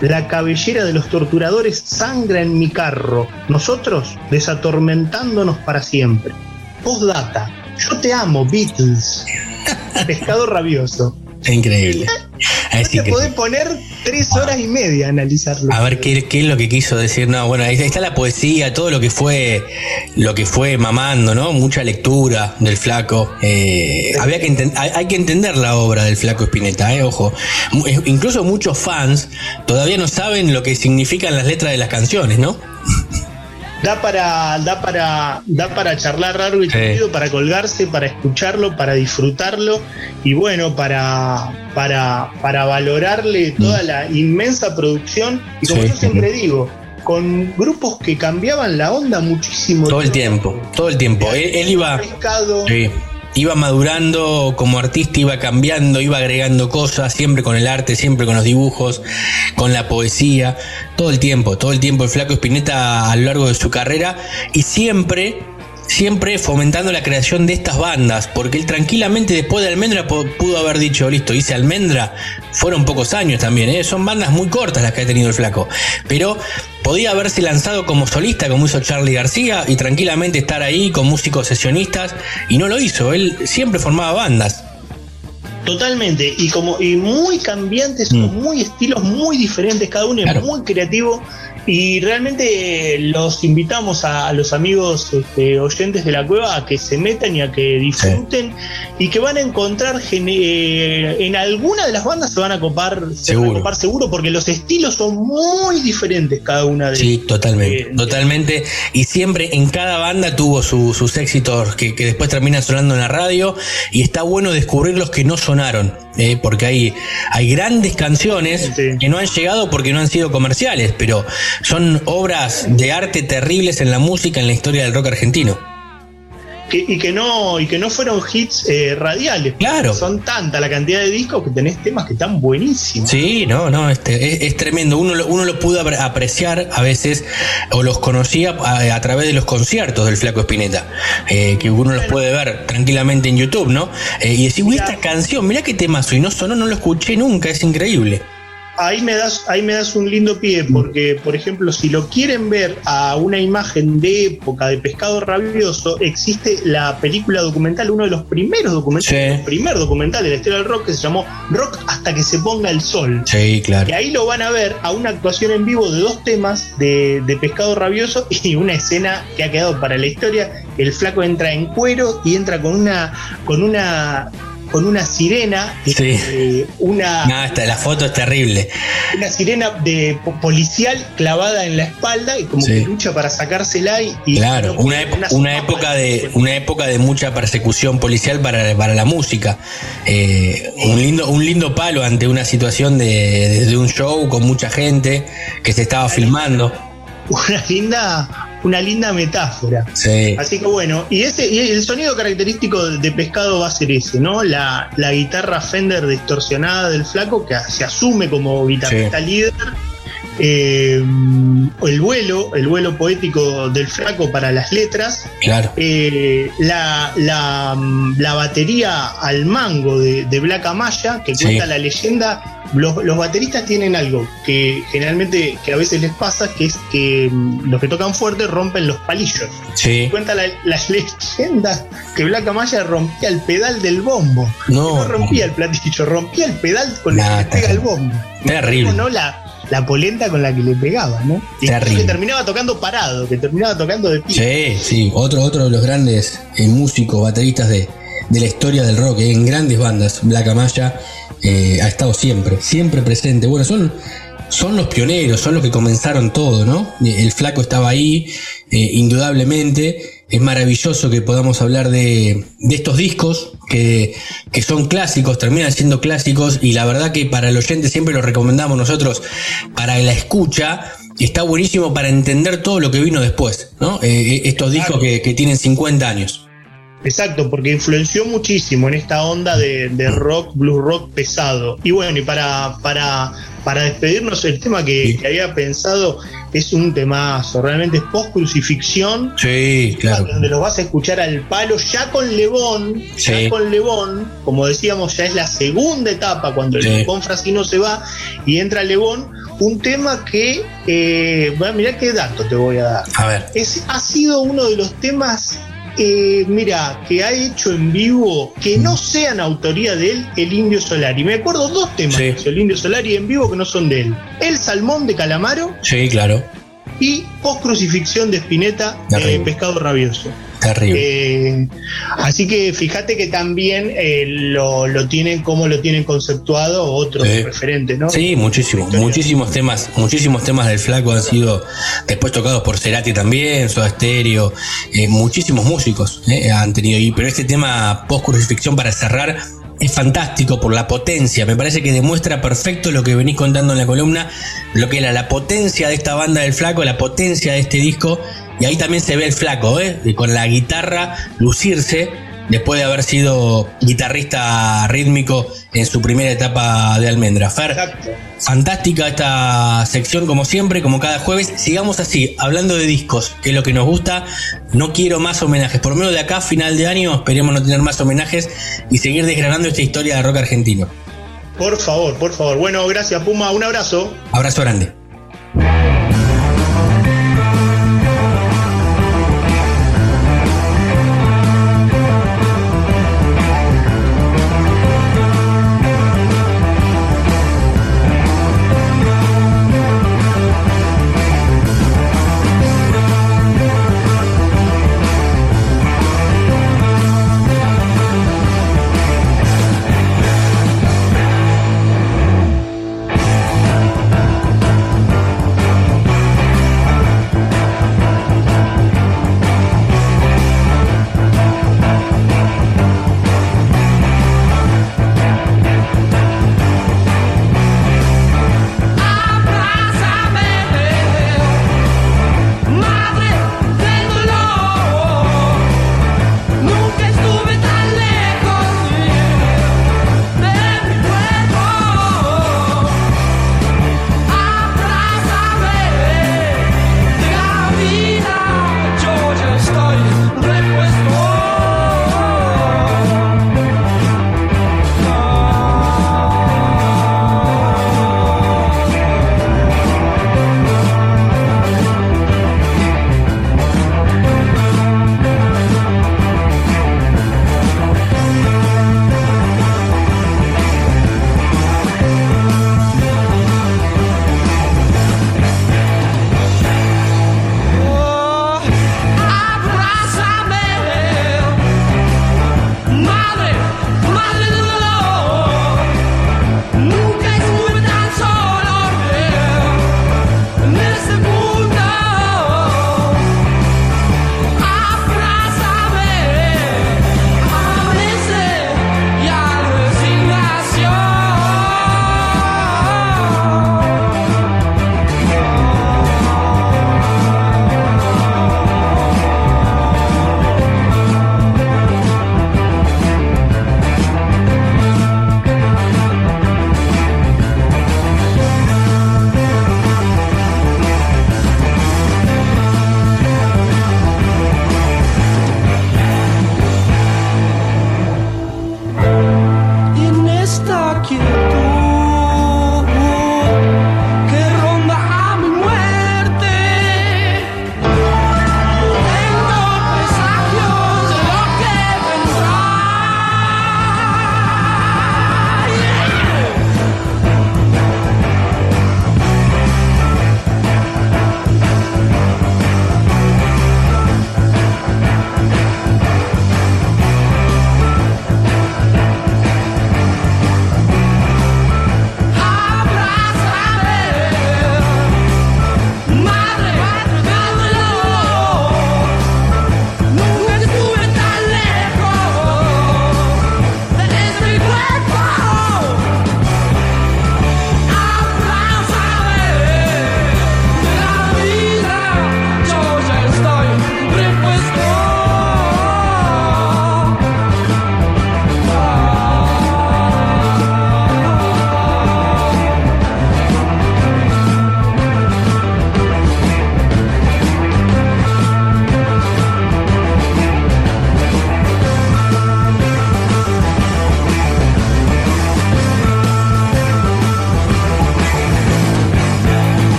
La cabellera de los torturadores sangra en mi carro. Nosotros desatormentándonos para siempre. Postdata. Yo te amo, Beatles. (laughs) Pescado rabioso. Es (laughs) increíble. te podés poner tres horas y media a analizarlo. A ver qué, es lo que quiso decir. No, bueno, ahí está la poesía, todo lo que fue, lo que fue mamando, ¿no? Mucha lectura del flaco. Eh, había que hay, que entender la obra del flaco Espineta, eh, ojo. Incluso muchos fans todavía no saben lo que significan las letras de las canciones, ¿no? (laughs) da para, da para, da para charlar largo y tendido, para colgarse, para escucharlo, para disfrutarlo y bueno, para, para, para valorarle toda mm. la inmensa producción. Y como yo siempre digo, con grupos que cambiaban la onda muchísimo. Todo el tiempo, todo el tiempo. Él, iba iba madurando como artista, iba cambiando, iba agregando cosas, siempre con el arte, siempre con los dibujos, con la poesía, todo el tiempo, todo el tiempo el flaco Espineta a lo largo de su carrera y siempre siempre fomentando la creación de estas bandas, porque él tranquilamente después de Almendra pudo haber dicho, listo, hice Almendra, fueron pocos años también, ¿eh? son bandas muy cortas las que ha tenido el flaco, pero podía haberse lanzado como solista, como hizo Charlie García, y tranquilamente estar ahí con músicos sesionistas, y no lo hizo, él siempre formaba bandas. Totalmente, y como y muy cambiantes, mm. muy estilos muy diferentes, cada uno es muy creativo y realmente los invitamos a, los amigos este, oyentes de la cueva a que se metan y a que disfruten y que van a encontrar eh, en alguna de las bandas se van a copar seguro. seguro porque los estilos son muy diferentes cada una de Sí, totalmente, totalmente. Y siempre en cada banda tuvo sus éxitos que, después terminan sonando en la radio y está bueno descubrir los que no sonaron. Eh, porque hay, hay grandes canciones que no han llegado porque no han sido comerciales, pero son obras de arte terribles en la música, en la historia del rock argentino. y que, no, y que no fueron hits eh, radiales. Claro. Son tanta la cantidad de discos que tenés temas que están buenísimos. Sí, no, no, este, es, tremendo. Uno, uno lo pudo apreciar a veces, o los conocía a, través de los conciertos del Flaco Espineta, eh, que uno los puede ver tranquilamente en YouTube, ¿no? Eh, y decir, uy, esta canción, mirá qué temazo, y no sonó, no lo escuché nunca, es increíble ahí me das, ahí me das un lindo pie, porque, por ejemplo, si lo quieren ver a una imagen de época de pescado rabioso, existe la película documental, uno de los primeros documentales, el primer documental de la historia del rock que se llamó Rock hasta que se ponga el sol. Sí, claro. Y ahí lo van a ver a una actuación en vivo de dos temas de, de pescado rabioso (laughs) y una escena que ha quedado para la historia. El flaco entra en cuero y entra con una, con una con una sirena. Sí. Eh, una, no, esta, la foto es terrible. Una sirena de policial clavada en la espalda y como que lucha para sacársela. Y, claro, una, una época de, una época de mucha persecución policial para, para la música. Eh, un, lindo, un lindo palo ante una situación de, de un show con mucha gente que se estaba filmando. Una linda una linda metáfora. Así que bueno, y ese y el sonido característico de pescado va a ser ese, ¿no? La, guitarra Fender distorsionada del flaco que se asume como guitarrista líder eh, el vuelo, el vuelo poético del flaco para las letras, claro. Eh, la, la, batería al mango de, Black Amaya, que cuenta la leyenda. Los, bateristas tienen algo que generalmente, que a veces les pasa, que es que mm, los que tocan fuerte rompen los palillos. Cuenta la, leyenda que Black Amaya rompía el pedal del bombo. No, rompía el platillo, rompía el pedal con el que pega el bombo. Terrible. No la, la polenta con la que le pegaba, ¿no? Y que terminaba tocando parado, que terminaba tocando de pie. Sí, sí, otro, otro de los grandes eh, músicos, bateristas de, la historia del rock, eh, en grandes bandas, Black Amaya, eh, ha estado siempre, siempre presente. Bueno, son, son los pioneros, son los que comenzaron todo, ¿no? El flaco estaba ahí, indudablemente es maravilloso que podamos hablar de, estos discos que, son clásicos, terminan siendo clásicos y la verdad que para el oyente siempre los recomendamos nosotros para la escucha. Está buenísimo para entender todo lo que vino después, ¿no? Eh, eh, estos discos que, tienen 50 años. Exacto, porque influenció muchísimo en esta onda de, rock, blues rock pesado. Y bueno, y para, para, para despedirnos, el tema que, que había pensado es un temazo, realmente es post-crucifixión. Sí, claro. Donde lo vas a escuchar al palo, ya con Lebón, ya con Lebón, como decíamos, ya es la segunda etapa cuando el Lebón Frasino se va y entra Lebón. Un tema que, eh, mirá qué dato te voy a dar. A ver. Es, ha sido uno de los temas eh, mira, que ha hecho en vivo que no sean autoría de él, el Indio Solari. Me acuerdo dos temas, el Indio Solari en vivo que no son de él. El Salmón de Calamaro. Sí, claro. Y Post Crucifixión de Spinetta, eh, Pescado Rabioso. Terrible. Eh, así que fíjate que también eh, lo, tienen como lo tienen conceptuado otros referentes, ¿no? Sí, muchísimos, muchísimos temas, muchísimos temas del flaco han sido después tocados por Cerati también, Soda Stereo, eh, muchísimos músicos han tenido, y, pero este tema post crucifixión para cerrar es fantástico por la potencia. Me parece que demuestra perfecto lo que venís contando en la columna, lo que era la potencia de esta banda del flaco, la potencia de este disco y ahí también se ve el flaco, ¿eh? con la guitarra lucirse después de haber sido guitarrista rítmico en su primera etapa de Almendra. Fer, fantástica esta sección como siempre, como cada jueves. Sigamos así, hablando de discos, que es lo que nos gusta. No quiero más homenajes. Por lo menos de acá, final de año, esperemos no tener más homenajes y seguir desgranando esta historia de rock argentino. Por favor, por favor. Bueno, gracias Puma, un abrazo. Abrazo grande.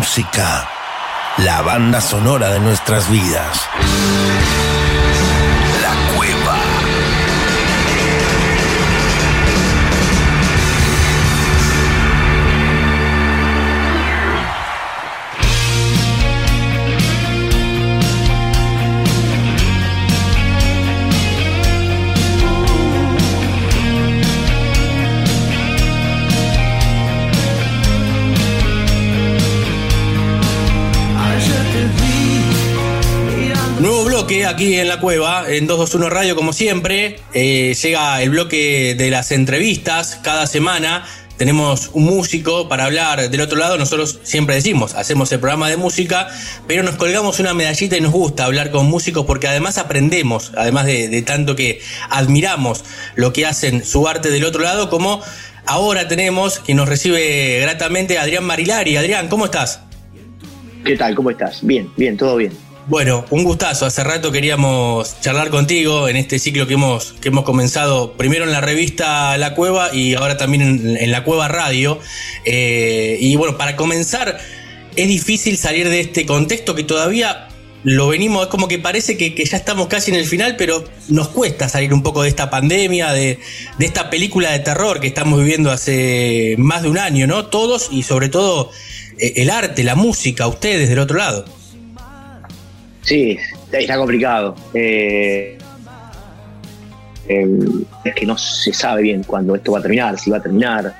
Música, la banda sonora de nuestras vidas. Aquí en la cueva, en 221 Radio, como siempre. Eh, llega el bloque de las entrevistas cada semana. Tenemos un músico para hablar del otro lado. Nosotros siempre decimos, hacemos el programa de música, pero nos colgamos una medallita y nos gusta hablar con músicos porque además aprendemos, además de, tanto que admiramos lo que hacen su arte del otro lado, como ahora tenemos que nos recibe gratamente Adrián Marilari. Adrián, ¿cómo estás? ¿Qué tal? ¿Cómo estás? Bien, bien, todo bien. Bueno, un gustazo. Hace rato queríamos charlar contigo en este ciclo que hemos, que hemos comenzado primero en la revista La Cueva y ahora también en, La Cueva Radio. Eh, y bueno, para comenzar, es difícil salir de este contexto que todavía lo venimos, es como que parece que, ya estamos casi en el final, pero nos cuesta salir un poco de esta pandemia, de, de, esta película de terror que estamos viviendo hace más de un año, ¿no? Todos y sobre todo eh, el arte, la música, ustedes del otro lado. Sí, está complicado. Eh, em, es que no se sabe bien cuándo esto va a terminar, si va a terminar.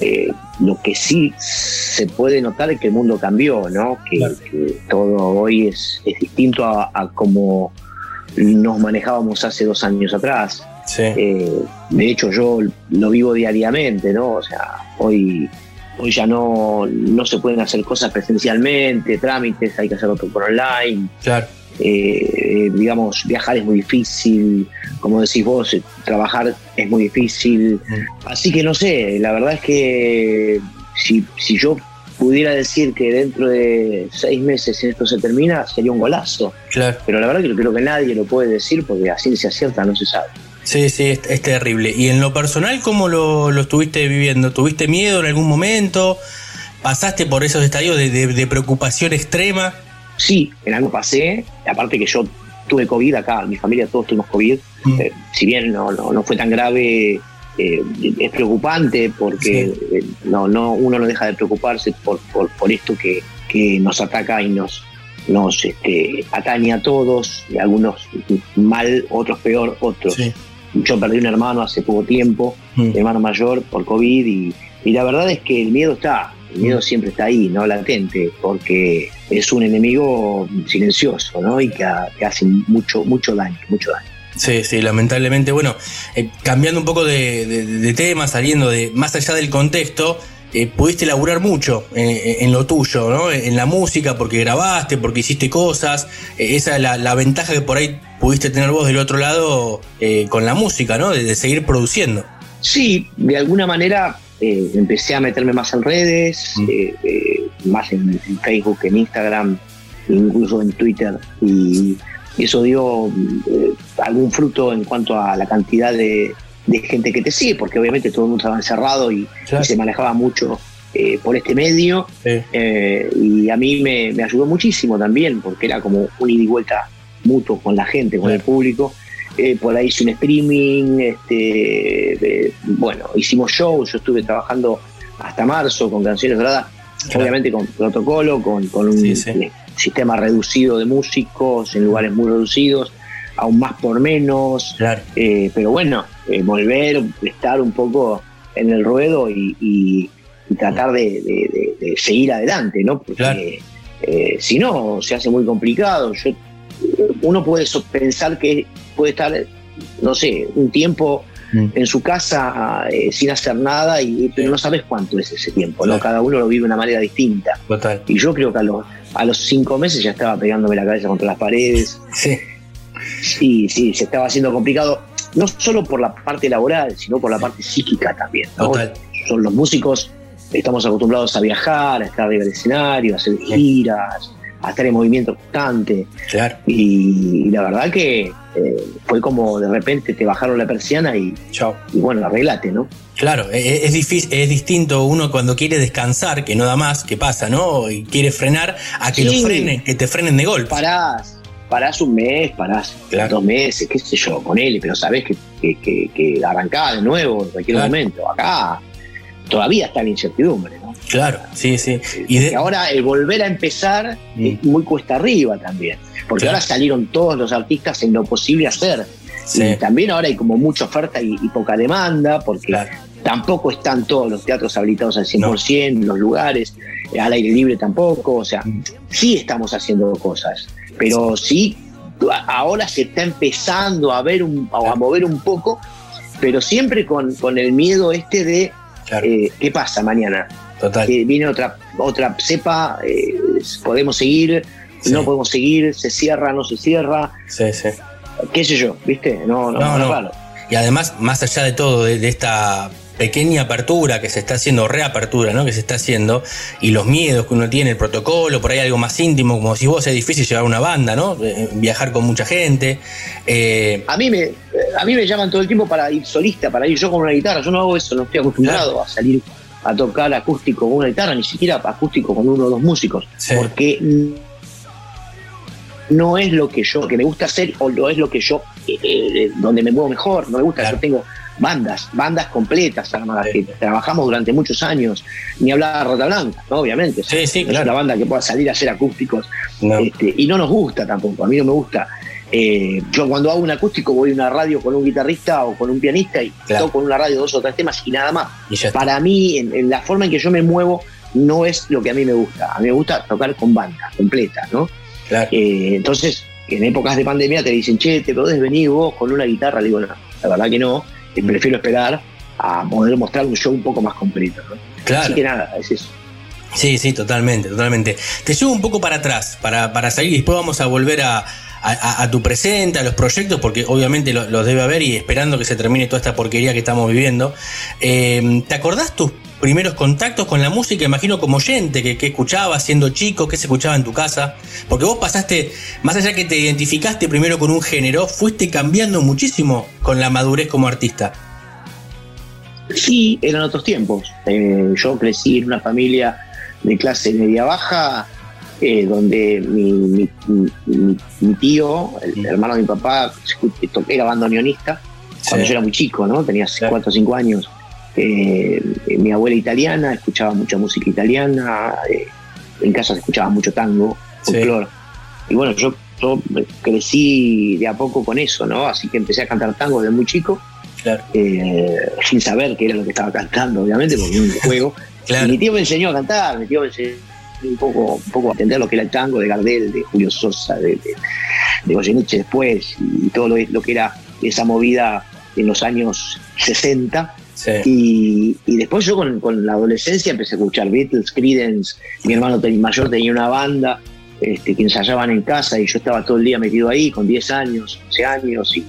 Eh, lo que sí se puede notar es que el mundo cambió, ¿no? Que, todo hoy es, distinto a, a como nos manejábamos hace dos años atrás. Eh, de hecho, yo lo vivo diariamente, ¿no? O sea, hoy Hoy ya no, no se pueden hacer cosas presencialmente, trámites, hay que hacerlo por online. Claro. Eh, digamos, viajar es muy difícil, como decís vos, eh, trabajar es muy difícil. Mm. Así que no sé, la verdad es que si, si yo pudiera decir que dentro de seis meses esto se termina, sería un golazo. Claro. Pero la verdad que creo que nadie lo puede decir porque a ciencia cierta no se sabe. Sí, sí, es, terrible. ¿Y en lo personal cómo lo, estuviste viviendo? ¿Tuviste miedo en algún momento? ¿Pasaste por esos estadios de, preocupación extrema? Sí, en algo pasé. Aparte que yo tuve COVID acá, mi familia todos tuvimos COVID. Mm. Eh, si bien no, no, fue tan grave, eh, es preocupante porque eh, no, no, uno no deja de preocuparse por, por, esto que, nos ataca y nos, nos este, atañe a todos, y algunos mal, otros peor, otros. Yo perdí un hermano hace poco tiempo, mm. hermano mayor, por COVID, y, la verdad es que el miedo está, el miedo mm. siempre está ahí, ¿no? Latente, porque es un enemigo silencioso, ¿no? Y que, hace mucho, mucho daño, mucho daño. Sí, sí, lamentablemente. Bueno, eh, cambiando un poco de, de, tema, saliendo de más allá del contexto, eh, pudiste laburar mucho eh, en lo tuyo, ¿no? En la música, porque grabaste, porque hiciste cosas. esa es la, la, ventaja que por ahí pudiste tener vos del otro lado eh, con la música, ¿no? De, seguir produciendo. Sí, de alguna manera eh, empecé a meterme más en redes, mm. eh, más en, Facebook, en Instagram, incluso en Twitter. Y eso dio algún fruto en cuanto a la cantidad de, gente que te sigue, porque obviamente todo el mundo estaba encerrado y, se manejaba mucho por este medio. y a mí me, me, ayudó muchísimo también, porque era como un ida y vuelta mutuo con la gente, con el público. Eh, por ahí hice un streaming, este, bueno, hicimos shows, yo estuve trabajando hasta marzo con canciones doradas, obviamente con protocolo, con, un sistema reducido de músicos en lugares muy reducidos, aún más por menos, eh, pero bueno, eh, volver, estar un poco en el ruedo y, tratar de, seguir adelante, ¿no? Porque si no, se hace muy complicado. Yo uno puede pensar que puede estar, no sé, un tiempo mm. en su casa eh, sin hacer nada, y, pero no sabes cuánto es ese tiempo, ¿no? Cada uno lo vive de una manera distinta. Y yo creo que a los, a los cinco meses ya estaba pegándome la cabeza contra las paredes. Sí. Sí, sí, se estaba haciendo complicado, no solo por la parte laboral, sino por la parte psíquica también. Son los músicos, estamos acostumbrados a viajar, a estar arriba del escenario, a hacer giras, a estar en movimiento constante. Claro. Y, la verdad que eh, fue como de repente te bajaron la persiana y, Chao. y bueno, arreglate, ¿no? Claro, e, e, es, difícil, es distinto uno cuando quiere descansar, que no da más, que pasa, ¿no? Y quiere frenar, a que lo frenen, que te frenen de golpe. Parás, parás un mes, parás Claro. dos meses, qué sé yo, con él, pero sabés que, que, que, que arrancás de nuevo en cualquier Claro. momento. Acá todavía está la incertidumbre, ¿no? Claro, sí, sí. Y Y ahora el volver a empezar Mm. es muy cuesta arriba también, porque Claro. ahora salieron todos los artistas en lo posible hacer. sí, Y también ahora hay como mucha oferta y, y poca demanda, porque tampoco están todos los teatros habilitados al 100%, los lugares, eh, al aire libre tampoco, o sea, Mm. sí estamos haciendo cosas, pero sí, ahora se está empezando a ver un, a mover un poco, pero siempre con, con el miedo este de claro, eh, qué pasa mañana, total. que viene otra, otra cepa, eh, podemos seguir, Sí. no podemos seguir, se cierra, no se cierra, Sí, sí. qué sé yo, ¿viste? No, no, No. Y además, más allá de todo, de, de esta pequeña apertura que se está haciendo, reapertura, ¿no? Que se está haciendo, y los miedos que uno tiene, el protocolo, por ahí algo más íntimo, como si vos es difícil llevar una banda, ¿no? Eh, Viajar con mucha gente. Eh, A mí, me, a mí me llaman todo el tiempo para ir solista, para ir yo con una guitarra. Yo no hago eso, no estoy acostumbrado a salir a tocar acústico con una guitarra, ni siquiera acústico con uno o dos músicos. Sí. Porque no es lo que yo, que me gusta hacer o no es lo que yo, eh, eh, donde me muevo mejor. No me gusta, Claro. yo tengo bandas, bandas completas armadas, Sí. que trabajamos durante muchos años. Ni hablar de Rata Blanca, ¿no? obviamente. Sí, sí, Es claro. una banda que pueda salir a hacer acústicos no. este, y no nos gusta tampoco, a mí no me gusta. Eh, yo cuando hago un acústico voy a una radio con un guitarrista o con un pianista y Claro. toco en una radio dos o tres temas y nada más. Y. Para mí, en, en la forma en que yo me muevo, no es lo que a mí me gusta. A mí me gusta tocar con bandas completas, ¿no? Claro. Eh, entonces, en épocas de pandemia te dicen, che, ¿te podés venir vos con una guitarra? Le digo, no, la verdad que no, prefiero esperar a poder mostrar un show un poco más completo, ¿no? Claro. Así que nada, es eso. Sí, sí, totalmente, totalmente. Te llevo un poco para atrás, para, para salir y después vamos a volver a, a- a tu presente, a los proyectos, porque obviamente lo- los debe haber y esperando que se termine toda esta porquería que estamos viviendo. Eh, ¿Te acordás tus primeros contactos con la música? Imagino como oyente, que, que escuchabas siendo chico, que se escuchaba en tu casa. Porque vos pasaste, más allá que te identificaste primero con un género, fuiste cambiando muchísimo con la madurez como artista. Sí, eran otros tiempos. Eh, yo crecí en una familia de clase media baja, eh, donde mi, mi- mi- mi tío, el hermano de mi papá, era bandoneonista cuando yo era muy chico, ¿no? Tenía Claro. 4 o 5 años. Eh, mi abuela italiana, escuchaba mucha música italiana, eh, en casa se escuchaba mucho tango, Sí. folclore. Y bueno, yo, yo crecí de a poco con eso, ¿no? Así que empecé a cantar tango desde muy chico Claro, eh, sin saber qué era lo que estaba cantando, obviamente, porque era un (laughs) juego. Y mi tío me enseñó a cantar, mi tío me enseñó un poco, un poco a entender lo que era el tango de Gardel, de Julio Sosa, de, de, de Goyeneche después, y todo lo, lo que era esa movida en los años 60. Sí. Y, y después yo con, con la adolescencia empecé a escuchar Beatles, Creedence, mi hermano mayor tenía una banda este, que ensayaban en casa y yo estaba todo el día metido ahí con 10 años, 11 años y,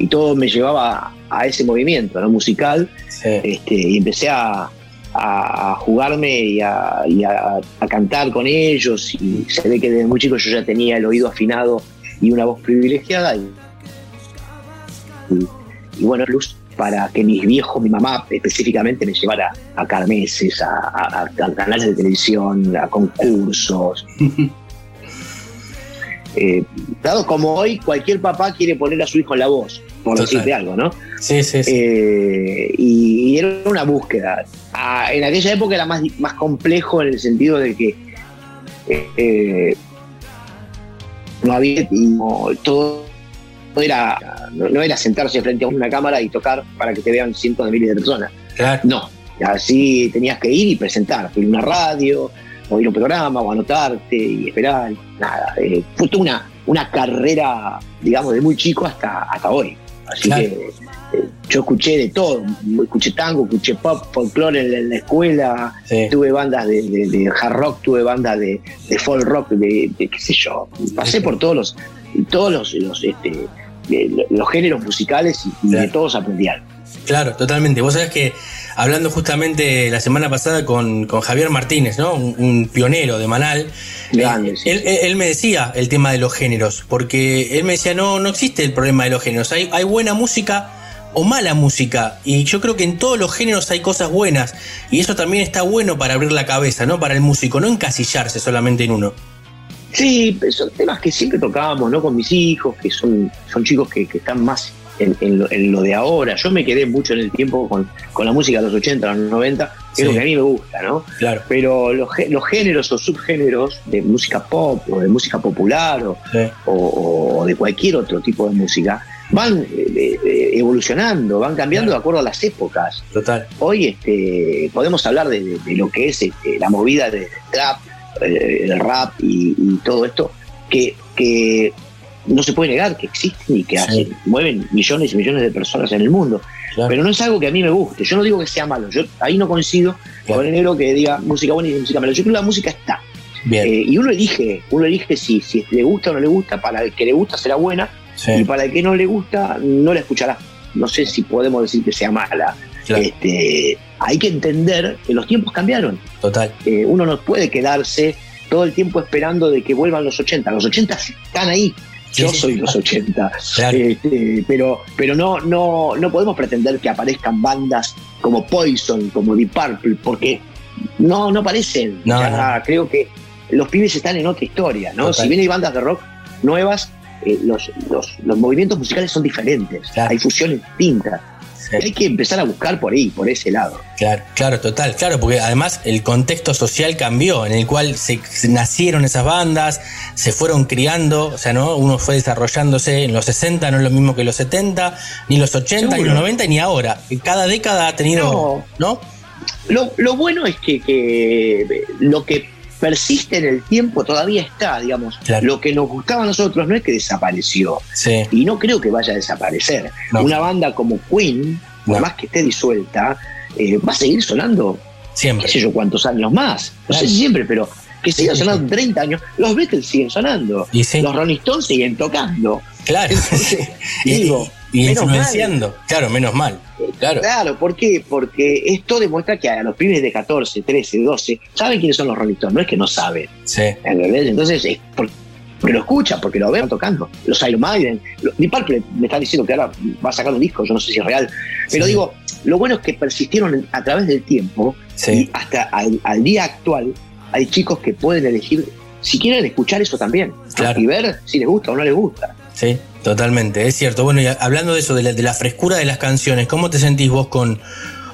y todo me llevaba a, ese movimiento ¿no? musical sí. este, y empecé a, a- jugarme y, a, y a- a cantar con ellos y se ve que desde muy chico yo ya tenía el oído afinado y una voz privilegiada y, y- y bueno, plus para que mis viejos, mi mamá específicamente me llevara a carmeses, a, a- a canales de televisión, a concursos. (laughs) Eh, dado como hoy, cualquier papá quiere poner a su hijo en la voz, por Total. decirte algo, ¿no? Sí, sí, sí. Eh, y, y era una búsqueda. Ah, en aquella época era más, más complejo en el sentido de que eh, eh, no había no, todo era no, no era sentarse frente a una cámara y tocar para que te vean cientos de miles de personas. claro. No, así tenías que ir y presentar, ir a una radio, o ir a un programa, o anotarte y esperar. Nada, eh, fue toda una, una carrera, digamos, de muy chico hasta, hasta hoy. Así Claro. que eh, yo escuché de todo, escuché tango, escuché pop, folclore en la, en la escuela, Sí. tuve bandas de, de- de hard rock, tuve bandas de, de folk rock, de, de qué sé yo, pasé por todos los, todos los, los, este, de- los géneros musicales y, y de Claro. todos aprendí algo. Claro, totalmente. Vos sabés que hablando justamente la semana pasada con, Javier Martínez, ¿no? Un, pionero de Manal. Grande, eh, él, me decía el tema de los géneros, porque él me decía, no, no existe el problema de los géneros. Hay, hay buena música o mala música. Y yo creo que en todos los géneros hay cosas buenas. Y eso también está bueno para abrir la cabeza, ¿no? Para el músico, no encasillarse solamente en uno. Sí, son temas que siempre tocábamos, ¿no? Con mis hijos, que son, son chicos que, están más en, lo, de ahora. Yo me quedé mucho en el tiempo con, la música de los 80, los 90, que es lo que a mí me gusta, ¿no? Claro. Pero los, géneros o subgéneros de música pop o de música popular o, de cualquier otro tipo de música van eh, eh, evolucionando, van cambiando de acuerdo a las épocas. Total. Hoy este, podemos hablar de, lo que es este, la movida del trap, el rap y, todo esto, que, que no se puede negar que existen y que mueven millones y millones de personas en el mundo. Pero no es algo que a mí me guste. Yo no digo que sea malo. Yo ahí no coincido con el negro que diga música buena y música mala. Yo creo que la música está. y uno elige, uno elige si, si le gusta o no le gusta. Para el que le gusta será buena y para el que no le gusta, no la escuchará. No sé si podemos decir que sea mala. Este, hay que entender que los tiempos cambiaron. Total. Eh, uno no puede quedarse todo el tiempo esperando de que vuelvan los 80. Los 80 están ahí. Yo soy los 80. Este, pero pero no, no, no podemos pretender que aparezcan bandas como Poison, como Deep Purple, porque no, no aparecen. Creo que los pibes están en otra historia. ¿no? Si bien hay bandas de rock nuevas, eh, los, los, movimientos musicales son diferentes, hay fusiones distintas. (laughs) Hay que empezar a buscar por ahí, por ese lado. Claro, claro, total, claro, porque además el contexto social cambió, en el cual se, nacieron esas bandas, se fueron criando, o sea, ¿no? Uno fue desarrollándose en los 60, no es lo mismo que los 70, ni los 80, ni los 90, ni ahora. Cada década ha tenido, ¿no? Lo, lo, bueno es que, que lo que persiste en el tiempo, todavía está, digamos. Lo que nos gustaba a nosotros no es que desapareció. Y no creo que vaya a desaparecer. Una banda como Queen, por más que esté disuelta, eh, va a seguir sonando. Siempre. No sé yo cuántos años más. No sé si siempre, pero que siga sonando 30 años. Los Beatles siguen sonando. Los Rolling Stones siguen tocando. Claro. (laughs) digo, y influenciando. Claro, menos mal. Claro. claro, ¿por qué? Porque esto demuestra que a los pibes de 14, 13, 12 saben quiénes son los Rolling no es que no saben. Sí. Entonces es porque lo escuchan, porque lo ven tocando. Los Iron Maiden, mi Purple me está diciendo que ahora va a sacar un disco, yo no sé si es real. Pero digo, lo bueno es que persistieron a través del tiempo y hasta al, día actual hay chicos que pueden elegir si quieren escuchar eso también y ver si les gusta o no les gusta. Sí, totalmente, es cierto. Bueno, y hablando de eso, de la, frescura de las canciones, ¿cómo te sentís vos con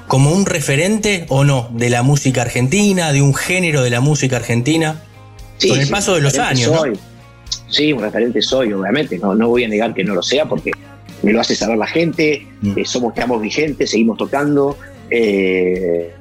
como un referente o no de la música argentina, de un género de la música argentina? con el paso de los años. Sí, un referente soy, obviamente. No, no voy a negar que no lo sea porque me lo hace saber la gente. Mm. Eh, somos, estamos vigentes, seguimos tocando. Eh,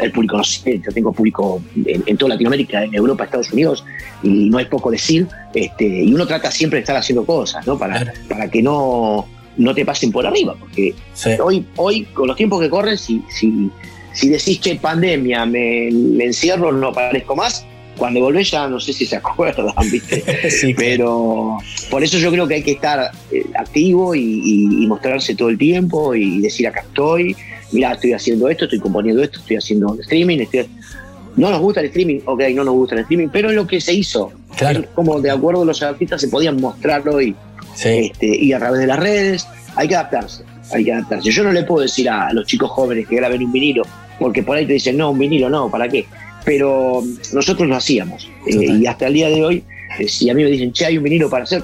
el público, no sé, yo tengo público en, toda Latinoamérica, en Europa, Estados Unidos, y no es poco decir, este, y uno trata siempre de estar haciendo cosas, ¿no? Para, para que no, no te pasen por arriba, porque hoy, hoy, con los tiempos que corren, si, si, si decís que pandemia, me, encierro, no aparezco más, cuando volvés ya no sé si se (laughs) acuerdan, ¿viste? (laughs) Pero por eso yo creo que hay que estar eh, activo y, mostrarse todo el tiempo y decir acá estoy, mira, estoy haciendo esto, estoy componiendo esto, estoy haciendo streaming, no nos gusta el streaming, ok, no nos gusta el streaming, pero es lo que se hizo. Claro. Como de acuerdo a los artistas se podían mostrarlo y, este, y a través de las redes, hay que adaptarse, hay que adaptarse. Yo no le puedo decir a los chicos jóvenes que graben un vinilo, porque por ahí te dicen, no, un vinilo no, ¿para qué? Pero nosotros lo hacíamos. Eh, y hasta el día de hoy, eh, si a mí me dicen, che, hay un vinilo para hacer,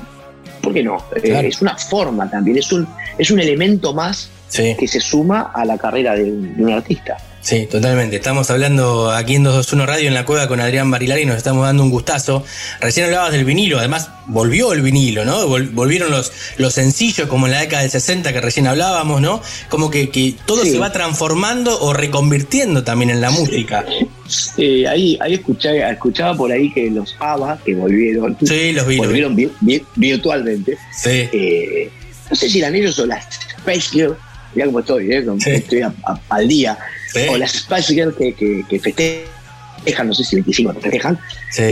¿por qué no? Eh, es una forma también, es un, es un elemento más que se suma a la carrera de un, artista. Sí, totalmente. Estamos hablando aquí en 221 Radio en la cueva con Adrián Barilari y nos estamos dando un gustazo. Recién hablabas del vinilo, además volvió el vinilo, ¿no? Volvieron los, los sencillos como en la década del 60 que recién hablábamos, ¿no? Como que, que todo se va transformando o reconvirtiendo también en la música. Sí, ahí, ahí escuchaba, escuchaba por ahí que los ABBA, que volvieron, sí, los volvieron virtualmente. Sí. Eh, no sé si eran ellos o las Space Girls Mira cómo estoy, ¿eh? estoy al día. O las Spice Girls que, que, festejan, no sé si 25 festejan,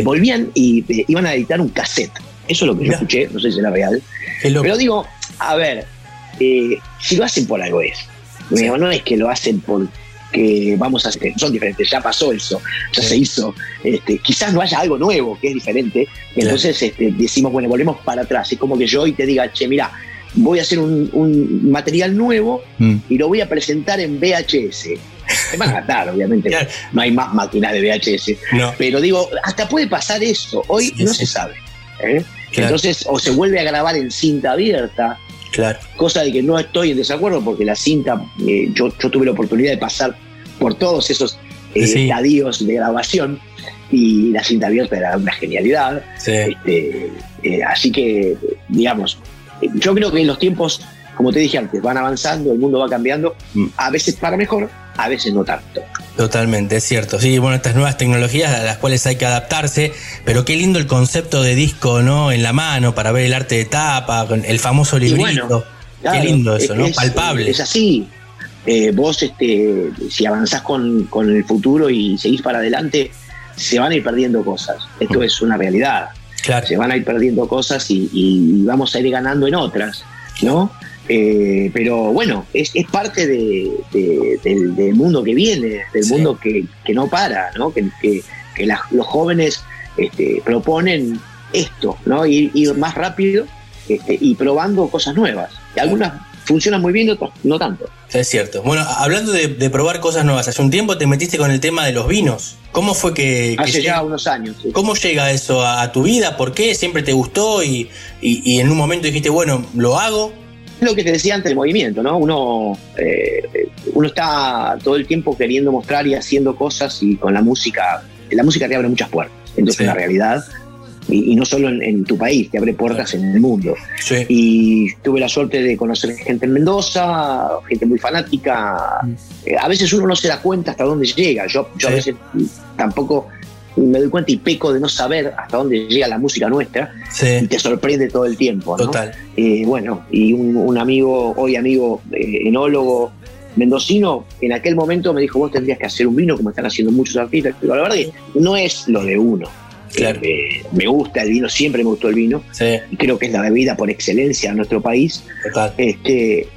volvían y eh, iban a editar un cassette. Eso es lo que yo escuché, no sé si era real. Pero digo, a ver, eh, si lo hacen por algo es. No es que lo hacen por que vamos a hacer, son diferentes, ya pasó eso, ya se hizo, este, quizás no haya algo nuevo que es diferente, entonces este, decimos, bueno, volvemos para atrás, es como que yo hoy te diga, che, mira, voy a hacer un, material nuevo mm. y lo voy a presentar en VHS. Me van a matar, obviamente. No hay más máquinas de VHS. Pero digo, hasta puede pasar eso. Hoy no se sabe. ¿eh? Entonces, o se vuelve a grabar en cinta abierta. Claro. Cosa de que no estoy en desacuerdo porque la cinta, eh, yo, yo, tuve la oportunidad de pasar por todos esos eh, estadios de grabación y la cinta abierta era una genialidad. Este, así que, digamos, yo creo que los tiempos, como te dije antes, van avanzando, el mundo va cambiando, mm. a veces para mejor, a veces no tanto. Totalmente, es cierto. Sí, bueno, estas nuevas tecnologías a las cuales hay que adaptarse, pero qué lindo el concepto de disco, ¿no? En la mano para ver el arte de tapa, con el famoso librito. qué lindo eso, ¿no? Palpable. Es así. Eh, vos, este, si avanzás con, con, el futuro y seguís para adelante, se van a ir perdiendo cosas. Esto mm. es una realidad. Se van a ir perdiendo cosas y, vamos a ir ganando en otras, ¿no? Eh, pero bueno, es, parte del, mundo que viene, del mundo que, no para, ¿no? Que, los jóvenes este, proponen esto, ¿no? Ir, más rápido este, y probando cosas nuevas. Y algunas funcionan muy bien, otras no tanto. Es cierto. Bueno, hablando de, probar cosas nuevas, hace un tiempo te metiste con el tema de los vinos. ¿Cómo fue que... Hace ya unos años. ¿Cómo llega eso a, tu vida? ¿Por qué? ¿Siempre te gustó y, en un momento dijiste, bueno, lo hago? lo que te decía antes del movimiento, ¿no? Uno, eh, uno está todo el tiempo queriendo mostrar y haciendo cosas y con la música, la música te abre muchas puertas. Entonces, en la realidad, y, no solo en, tu país, te abre puertas en el mundo. Y tuve la suerte de conocer gente en Mendoza, gente muy fanática. Mm. Eh, a veces uno no se da cuenta hasta dónde llega. Yo, yo a veces tampoco me doy cuenta y peco de no saber hasta dónde llega la música nuestra y te sorprende todo el tiempo. Total. Eh, bueno, y un, amigo, hoy amigo eh, enólogo mendocino, en aquel momento me dijo, vos tendrías que hacer un vino como están haciendo muchos artistas. Pero la verdad que no es lo de uno. Eh, me gusta el vino, siempre me gustó el vino. Y creo que es la bebida por excelencia en nuestro país. Este,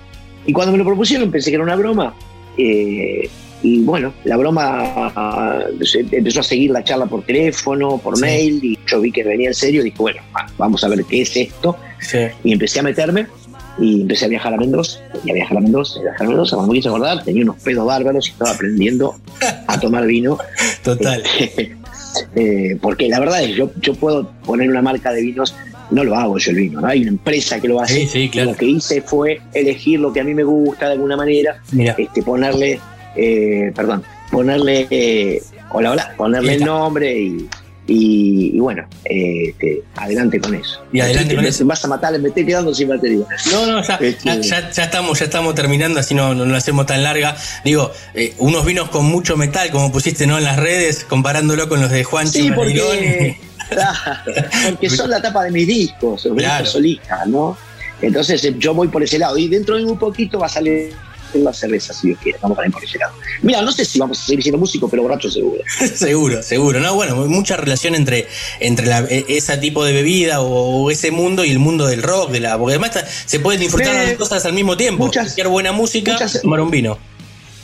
y cuando me lo propusieron pensé que era una broma. Eh, y bueno, la broma empezó a seguir la charla por teléfono, por mail, y yo vi que venía en serio. Dije, bueno, vamos a ver qué es esto. Y empecé a meterme y empecé a viajar a Mendoza, y a viajar a Mendoza, a viajar a Mendoza, cuando me quise acordar, tenía unos pedos bárbaros y estaba aprendiendo a tomar vino. (laughs) Total. Eh, porque la verdad es, yo, yo puedo poner una marca de vinos, no lo hago yo el vino, ¿no? Hay una empresa que lo hace. Lo que hice fue elegir lo que a mí me gusta de alguna manera, este, ponerle, eh, perdón, ponerle, eh, hola, hola, ponerle el nombre y, y, bueno, este, adelante con eso. Y adelante con eso. Vas a matar, me estoy quedando sin batería. No, no, ya, este, ya, estamos, ya estamos terminando, así no, no lo hacemos tan larga. Digo, eh, unos vinos con mucho metal, como pusiste ¿no? en las redes, comparándolo con los de Juan Sí, porque, (laughs) porque son la tapa de mis discos, los claro. solistas, ¿no? Entonces eh, yo voy por ese lado y dentro de un poquito va a salir la cerveza, si Dios quiere. Vamos a ir por ese lado. Mira, no sé si vamos a seguir siendo músicos, pero borracho seguro. (laughs) seguro, seguro. No, bueno, mucha relación entre, entre e, ese tipo de bebida o, ese mundo y el mundo del rock, de la, porque además se pueden disfrutar las cosas al mismo tiempo. Muchas, buena música, tomar un vino.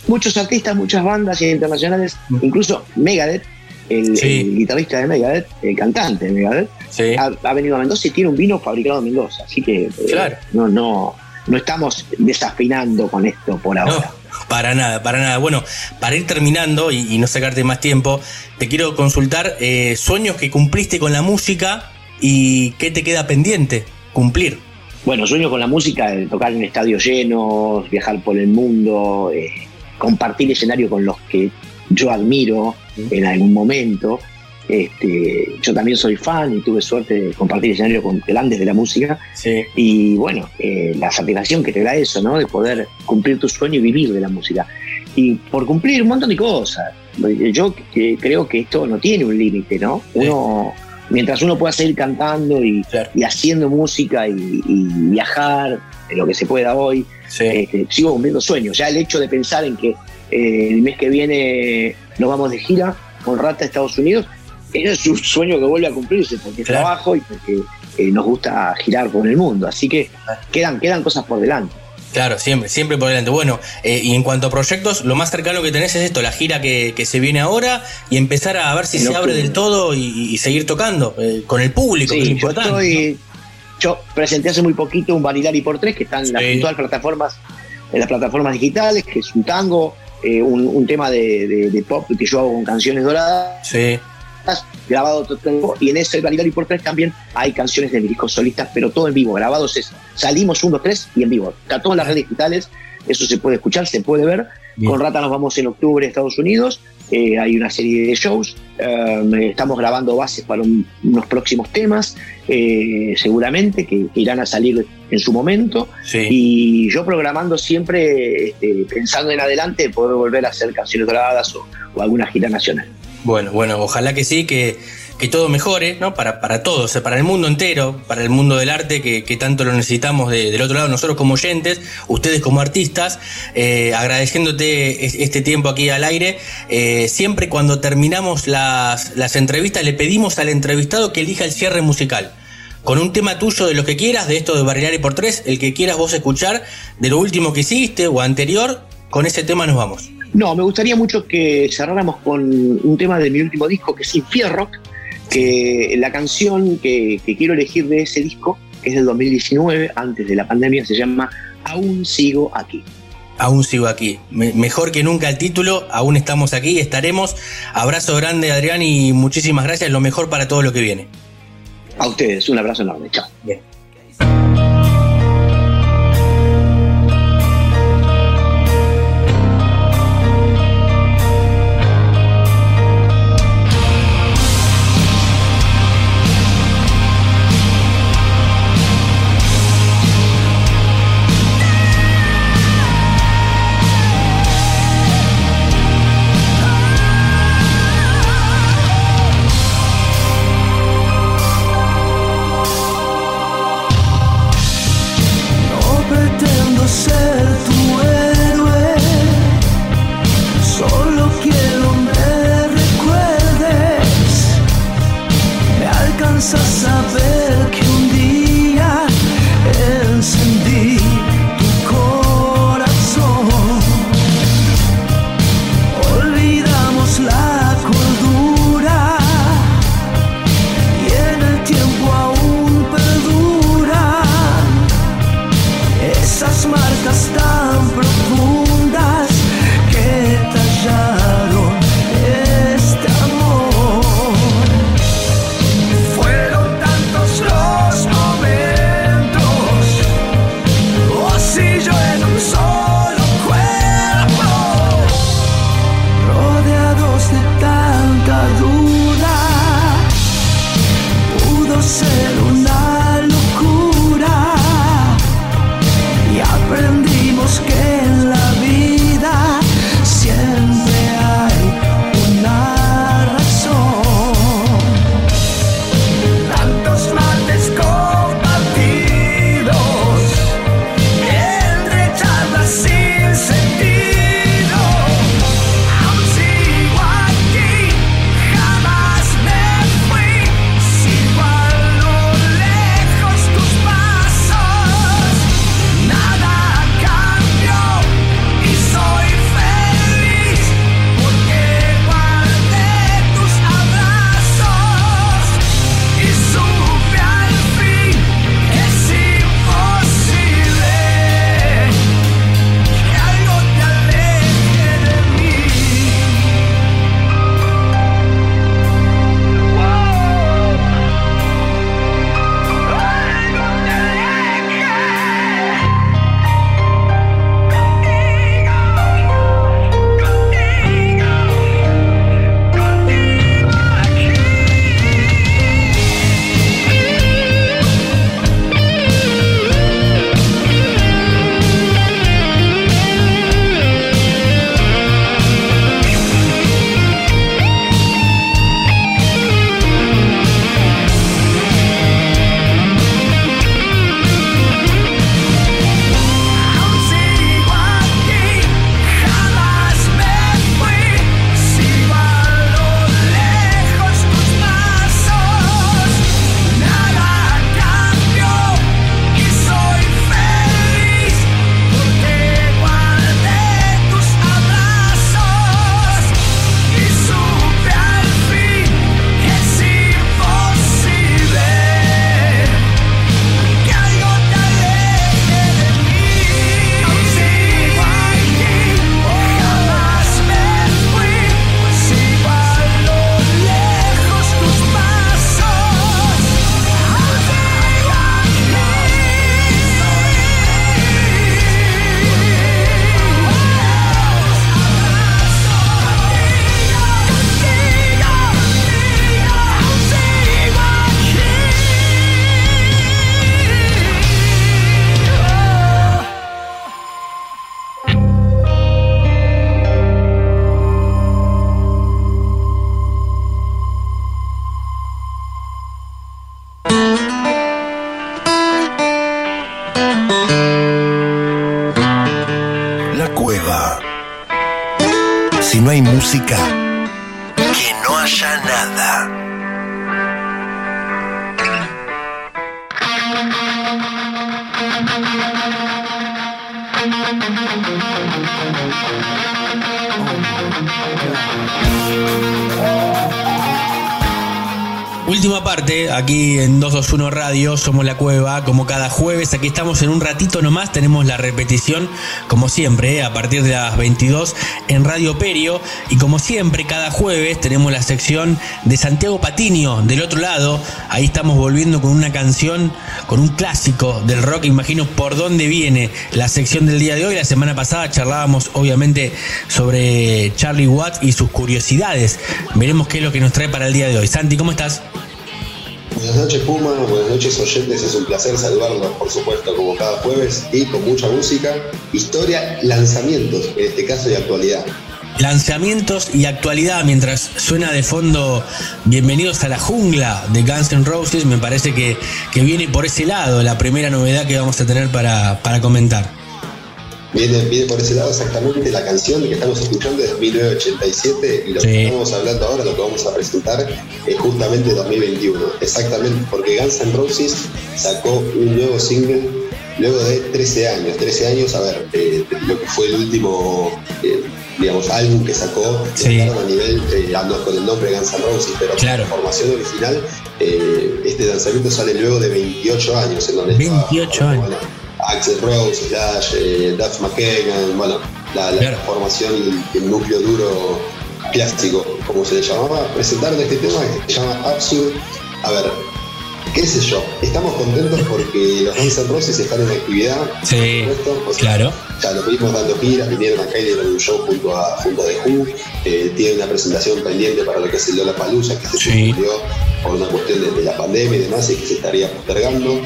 Muchos artistas, muchas bandas internacionales, mm. incluso Megadeth, el, guitarrista de Megadeth, el cantante de Megadeth, ha, venido a Mendoza y tiene un vino fabricado en Mendoza. Así que eh, no, no, no estamos desafinando con esto por ahora. para nada, para nada. Bueno, para ir terminando y, no sacarte más tiempo, te quiero consultar eh, sueños que cumpliste con la música y qué te queda pendiente cumplir. Bueno, sueño con la música, tocar en estadios llenos, viajar por el mundo, eh, compartir escenario con los que yo admiro en algún momento. Este, yo también soy fan y tuve suerte de compartir escenario con grandes de la música. Y bueno, eh, la satisfacción que te da eso, ¿no? De poder cumplir tu sueño y vivir de la música. Y por cumplir un montón de cosas. Yo creo que esto no tiene un límite, ¿no? Uno, mientras uno pueda seguir cantando y, haciendo música y, viajar, en lo que se pueda hoy, este, sigo cumpliendo sueños. Ya el hecho de pensar en que eh, el mes que viene nos vamos de gira con Rata a Estados Unidos, es un sueño que vuelve a cumplirse porque trabajo y porque eh, nos gusta girar por el mundo. Así que quedan, quedan cosas por delante. Claro, siempre, siempre por delante. Bueno, eh, y en cuanto a proyectos, lo más cercano que tenés es esto, la gira que, se viene ahora y empezar a ver si se abre del todo y, seguir tocando eh, con el público, que es importante. Yo, presenté hace muy poquito un Vanillari por tres que está en las virtuales plataformas, en las plataformas digitales, que es un tango, eh, un, tema de, pop que yo hago con canciones doradas. Sí grabado todo tiempo, y en ese Vanillari por tres también hay canciones de mis discos solistas, pero todo en vivo, grabados es, salimos uno, tres y en vivo. Está todas las redes digitales, eso se puede escuchar, se puede ver. Con Rata nos vamos en octubre a Estados Unidos, eh, hay una serie de shows, eh, estamos grabando bases para unos próximos temas, eh, seguramente, que, irán a salir en su momento, y yo programando siempre, este, pensando en adelante, poder volver a hacer canciones o, o alguna gira nacional. Bueno, bueno, ojalá que sí, que que todo mejore, ¿no? Para, para todos, para el mundo entero, para el mundo del arte, que, tanto lo necesitamos del otro lado, nosotros como oyentes, ustedes como artistas, eh, agradeciéndote este tiempo aquí al aire. Eh, siempre cuando terminamos las, las entrevistas, le pedimos al entrevistado que elija el cierre musical. Con un tema tuyo de lo que quieras, de esto de y por tres, el que quieras vos escuchar, de lo último que hiciste o anterior, con ese tema nos vamos. No, me gustaría mucho que cerráramos con un tema de mi último disco, que es Infierrock, que la canción que, quiero elegir de ese disco, que es del 2019, antes de la pandemia, se llama Aún sigo aquí. Aún sigo aquí. mejor que nunca el título, aún estamos aquí, estaremos. Abrazo grande Adrián y muchísimas gracias, lo mejor para todo lo que viene. A ustedes, un abrazo enorme, chao. Bien. Somos la cueva, como cada jueves, aquí estamos en un ratito nomás, tenemos la repetición, como siempre, a partir de las 22 en Radio Perio, y como siempre, cada jueves tenemos la sección de Santiago Patiño, del otro lado, ahí estamos volviendo con una canción, con un clásico del rock, imagino por dónde viene la sección del día de hoy, la semana pasada charlábamos obviamente sobre Charlie Watt y sus curiosidades, veremos qué es lo que nos trae para el día de hoy. Santi, ¿cómo estás? Buenas noches Puma, buenas noches oyentes, es un placer saludarlos por supuesto como cada jueves y con mucha música, historia, lanzamientos, en este caso de actualidad. Lanzamientos y actualidad mientras suena de fondo Bienvenidos a la jungla de Guns N' Roses, me parece que, que viene por ese lado la primera novedad que vamos a tener para, para comentar. Viene, viene por ese lado exactamente la canción que estamos escuchando de 1987 y lo que estamos hablando ahora, lo que vamos a presentar es justamente 2021. Exactamente, porque Guns N' Roses sacó un nuevo single luego de 13 años. 13 años, a ver, eh, lo que fue el último, eh, digamos, álbum que sacó Sí. a nivel, eh, ando con el nombre Guns N' Roses, pero Claro. la formación original, eh, este lanzamiento sale luego de 28 años, en donde estaba, 28 años. bueno, Axel Rose, Slash, eh, Duff McKagan, bueno, la, la Claro. formación y el núcleo duro clásico, como se le llamaba, presentaron este tema que se llama Absurd. A ver, qué sé yo, estamos contentos porque los Guns N' Roses están en actividad. Sí, supuesto, o sea, claro. Ya lo vimos dando giras, vinieron acá y dieron un show junto a, junto a The Who. Eh, tienen una presentación pendiente para lo que es el Lollapalooza, que se Sí. suspendió por una cuestión de, de la pandemia y demás, y que se estaría postergando.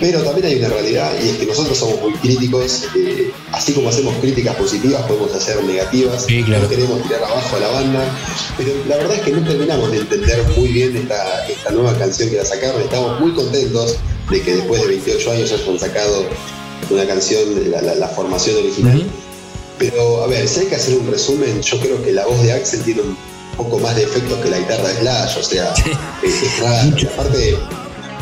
Pero también hay una realidad y es que nosotros somos muy críticos, eh, así como hacemos críticas positivas, podemos hacer negativas, Sí, claro. no queremos tirar abajo a la banda, pero la verdad es que no terminamos de entender muy bien esta, esta nueva canción que la sacaron, estamos muy contentos de que después de 28 años hayan sacado una canción, la, la- la formación original, pero a ver, si hay que hacer un resumen, yo creo que la voz de Axel tiene un poco más de efectos que la guitarra de Slash, o sea, es, es raro. Aparte,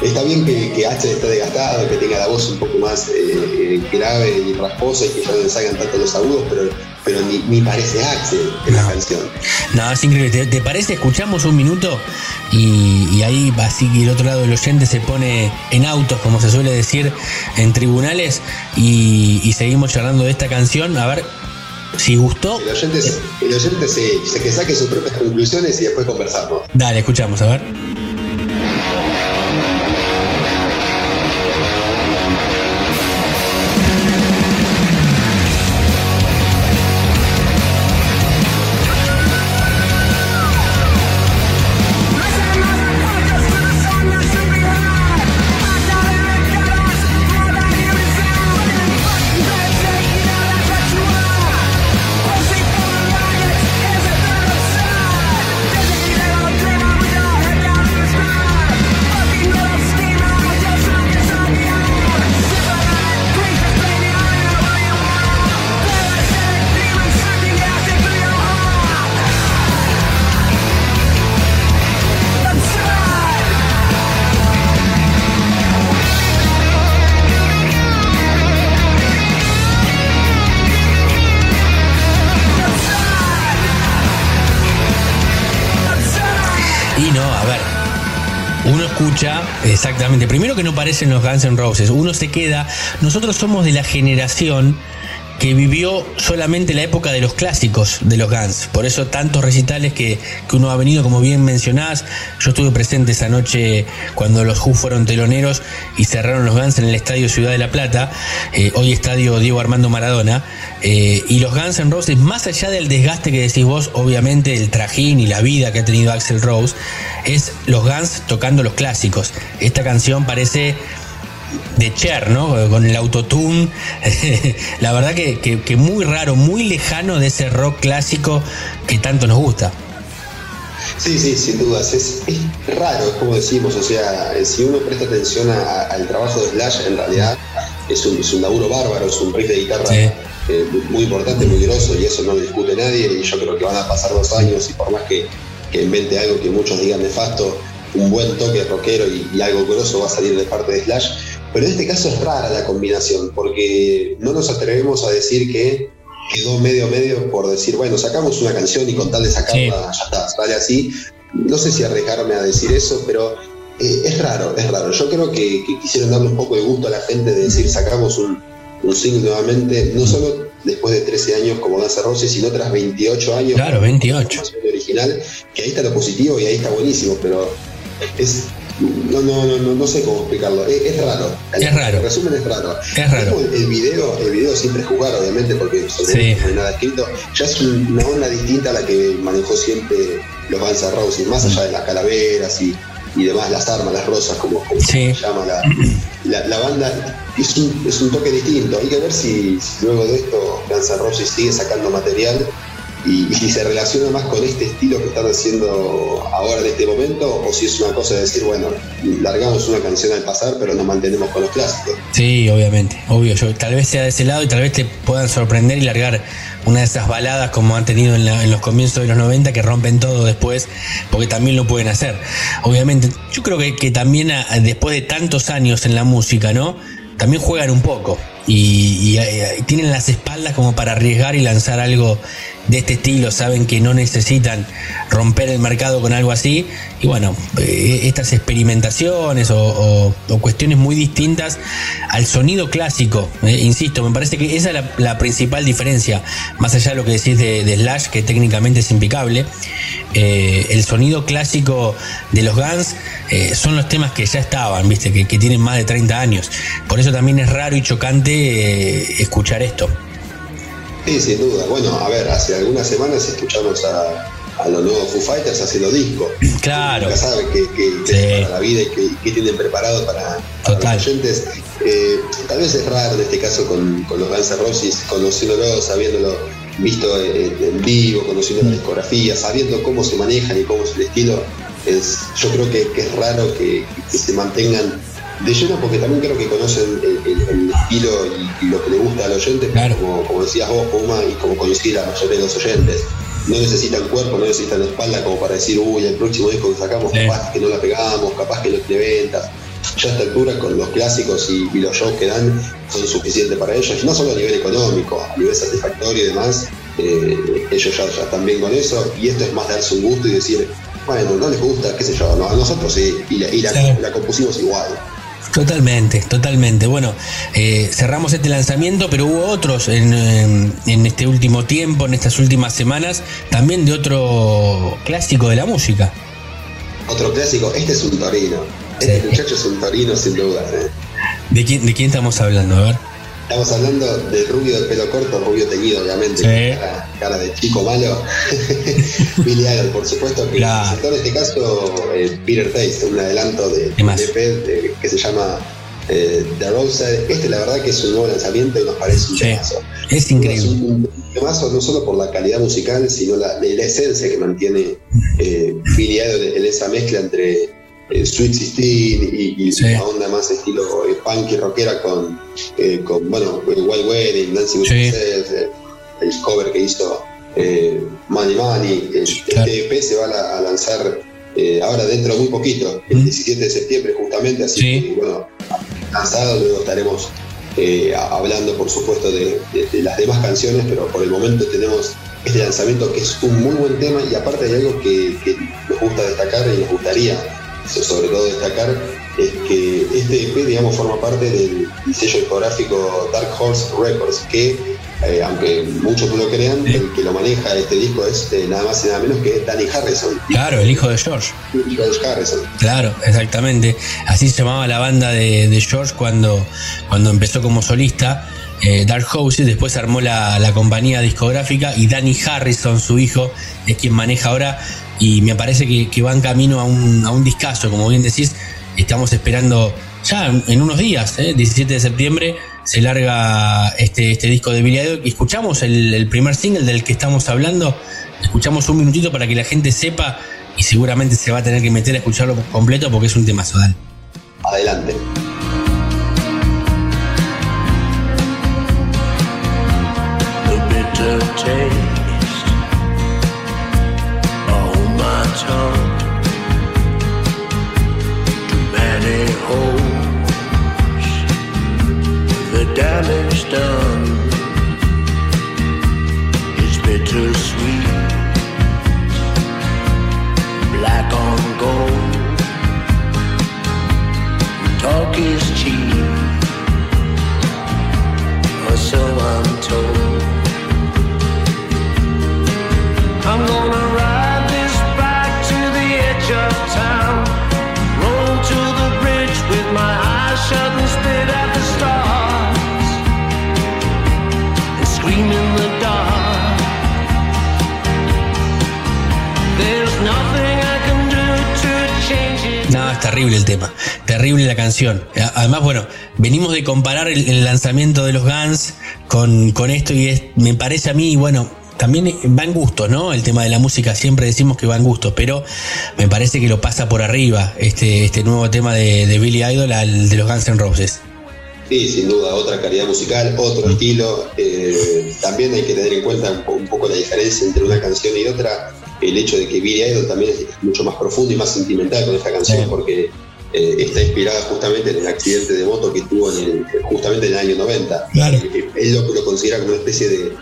está bien que, que Axel esté desgastado, que tenga la voz un poco más eh, grave y rasposa y que ya no le salgan tanto los agudos, pero, pero ni, ni parece Axel en la canción. No, es increíble. ¿Te, te parece? Escuchamos un minuto y, y ahí así que el otro lado del oyente se pone en autos, como se suele decir, en tribunales y, y seguimos charlando de esta canción. A ver si gustó. El oyente, el oyente se, se- que saque sus propias conclusiones y después conversamos. Dale, escuchamos, a ver. Exactamente, primero que no parecen los Guns N' Roses, uno se queda, nosotros somos de la generación que vivió solamente la época de los clásicos de los Guns, por eso tantos recitales que, que uno ha venido, como bien mencionás, yo estuve presente esa noche cuando los Who fueron teloneros y cerraron los Guns en el Estadio Ciudad de la Plata, eh, hoy Estadio Diego Armando Maradona, eh, y los Guns N' Roses, más allá del desgaste que decís vos, obviamente el trajín y la vida que ha tenido Axel Rose, es los Guns tocando los clásicos. Esta canción parece de Cher, ¿no? Con el autotune. (laughs) la verdad que, que- que muy raro, muy lejano de ese rock clásico que tanto nos gusta. Sí, sí, sin dudas. Es, es raro, es como decimos, o sea, si uno presta atención a- al trabajo de Slash, en realidad es un, es un laburo bárbaro, es un riff de guitarra eh, muy importante, muy grosso, y eso no lo discute nadie, y yo creo que van a pasar dos años, y por más que, que invente algo que muchos digan nefasto, un buen toque rockero y, algo grosso va a salir de parte de Slash. Pero en este caso es rara la combinación, porque no nos atrevemos a decir que quedó medio medio por decir, bueno, sacamos una canción y con tal de sacarla, ya está, sale así. No sé si arriesgarme a decir eso, pero eh, es raro, es raro. Yo creo que, quisieron darle un poco de gusto a la gente de decir, sacamos un, un single nuevamente, no solo después de 13 años como Guns Roses, sino tras 28 años. Claro, 28. Original, que ahí está lo positivo y ahí está buenísimo, pero es no, no, no, no, sé cómo explicarlo. Es, raro. es raro. En resumen, es raro. Es raro. El, video, el video siempre es jugar, obviamente, porque no hay nada escrito. Ya es una onda distinta a la que manejó siempre los Guns N' Roses, más allá de las calaveras y, y demás, las armas, las rosas, como, se llama la, la, banda. Es un, es un toque distinto. Hay que ver si, luego de esto Guns N' Roses sigue sacando material y, si se relaciona más con este estilo que están haciendo ahora en este momento o si es una cosa de decir, bueno, largamos una canción al pasar pero nos mantenemos con los clásicos. Sí, obviamente, obvio, tal vez sea de ese lado y tal vez te puedan sorprender y largar una de esas baladas como han tenido en, los comienzos de los 90 que rompen todo después, porque también lo pueden hacer. Obviamente, yo creo que, que también después de tantos años en la música, ¿no? También juegan un poco y, tienen las espaldas como para arriesgar y lanzar algo de este estilo, saben que no necesitan romper el mercado con algo así. Y bueno, eh, estas experimentaciones o, cuestiones muy distintas al sonido clásico, eh, insisto, me parece que esa es la, principal diferencia, más allá de lo que decís de, Slash, que técnicamente es impecable. Eh, el sonido clásico de los Guns son los temas que ya estaban, viste, que, tienen más de 30 años. Por eso también es raro y chocante escuchar esto. Sí, sin duda. Bueno, a ver, hace algunas semanas escuchamos a, a los nuevos Foo Fighters haciendo disco. Claro. Nunca sabe qué, para la vida y qué, tienen preparado para, los oyentes. Eh, tal vez es raro en este caso con, los Guns N' Roses, conociéndolo, sabiéndolo visto en, vivo, conociendo la discografía, sabiendo cómo se manejan y cómo es el estilo. Es, yo creo que, es raro que se mantengan de lleno porque también creo que conocen el, estilo y, lo que le gusta al oyente, como, como, decías vos, Puma, y como conocí la mayoría de los oyentes. No necesitan cuerpo, no necesitan espalda como para decir, uy, el próximo disco que sacamos, capaz que no la pegamos, capaz que no tiene ventas. Ya a esta altura, con los clásicos y, los shows que dan, son suficientes para ellos, y no solo a nivel económico, a nivel satisfactorio y demás, eh, ellos ya, están bien con eso, y esto es más darse un gusto y decir, bueno, no les gusta, qué sé yo, a nosotros sí, y la compusimos igual. Totalmente, totalmente. Bueno, eh, cerramos este lanzamiento, pero hubo otros en, este último tiempo, en estas últimas semanas, también de otro clásico de la música. Otro clásico, este es un torino. Este muchacho es un torino sin duda. ¿eh? ¿De, quién, ¿De quién estamos hablando? A ver. Estamos hablando del rubio de pelo corto, rubio teñido, obviamente, cara, de chico malo. (laughs) Billy Idol, por supuesto, que presentó en este caso eh, Peter Taste, un adelanto de, de que se llama eh, The Rose. Este, la verdad, que es un nuevo lanzamiento y nos parece un temazo. Es increíble. un temazo no solo por la calidad musical, sino la, la esencia que mantiene eh, Billy Idol en esa mezcla entre eh, Sweet 16 y, la onda más estilo eh, punk y rockera con, eh, con bueno, Wild Wedding, Dancing with el cover que hizo Money Money. Este EP se va a, lanzar ahora dentro de muy poquito, el 17 de septiembre justamente, así que bueno, lanzado, luego estaremos hablando por supuesto de, las demás canciones, pero por el momento tenemos este lanzamiento que es un muy buen tema y aparte hay algo que, que nos gusta destacar y nos gustaría sobre todo destacar es que este EP, digamos, forma parte del sello discográfico Dark Horse Records, que, eh, aunque muchos no lo crean, el que lo maneja este disco es eh, nada más y nada menos que Danny Harrison. Claro, el hijo de George. El hijo de Harrison. Claro, exactamente. Así se llamaba la banda de, George cuando, cuando empezó como solista. Eh, Dark Horse, después armó la, la compañía discográfica y Danny Harrison, su hijo, es quien maneja ahora y me parece que, que van camino a un, a un discazo, como bien decís, estamos esperando ya en unos días, ¿eh? 17 de septiembre, se larga este, este disco de Billy Idol. Escuchamos el, primer single del que estamos hablando, escuchamos un minutito para que la gente sepa y seguramente se va a tener que meter a escucharlo completo porque es un tema sodal. Adelante. at to many holes, the damage done is bittersweet. Black on gold, talk is cheap, or so I'm told. I'm gonna terrible la canción. Además, bueno, venimos de comparar el, el lanzamiento de los Guns con, con esto y es, me parece a mí, bueno, también va en gusto, ¿no? El tema de la música, siempre decimos que va en gusto, pero me parece que lo pasa por arriba este, este nuevo tema de, de Billy Idol al de los Guns N' Roses. Sí, sin duda, otra calidad musical, otro estilo. Eh, también hay que tener en cuenta un, po- un poco la diferencia entre una canción y otra. El hecho de que Billy Idol también es mucho más profundo y más sentimental con esta canción, Sí. porque eh, está inspirada justamente en el accidente de moto que tuvo en el- justamente en el año 90. Claro. Eh, Él lo, lo considera como una especie de,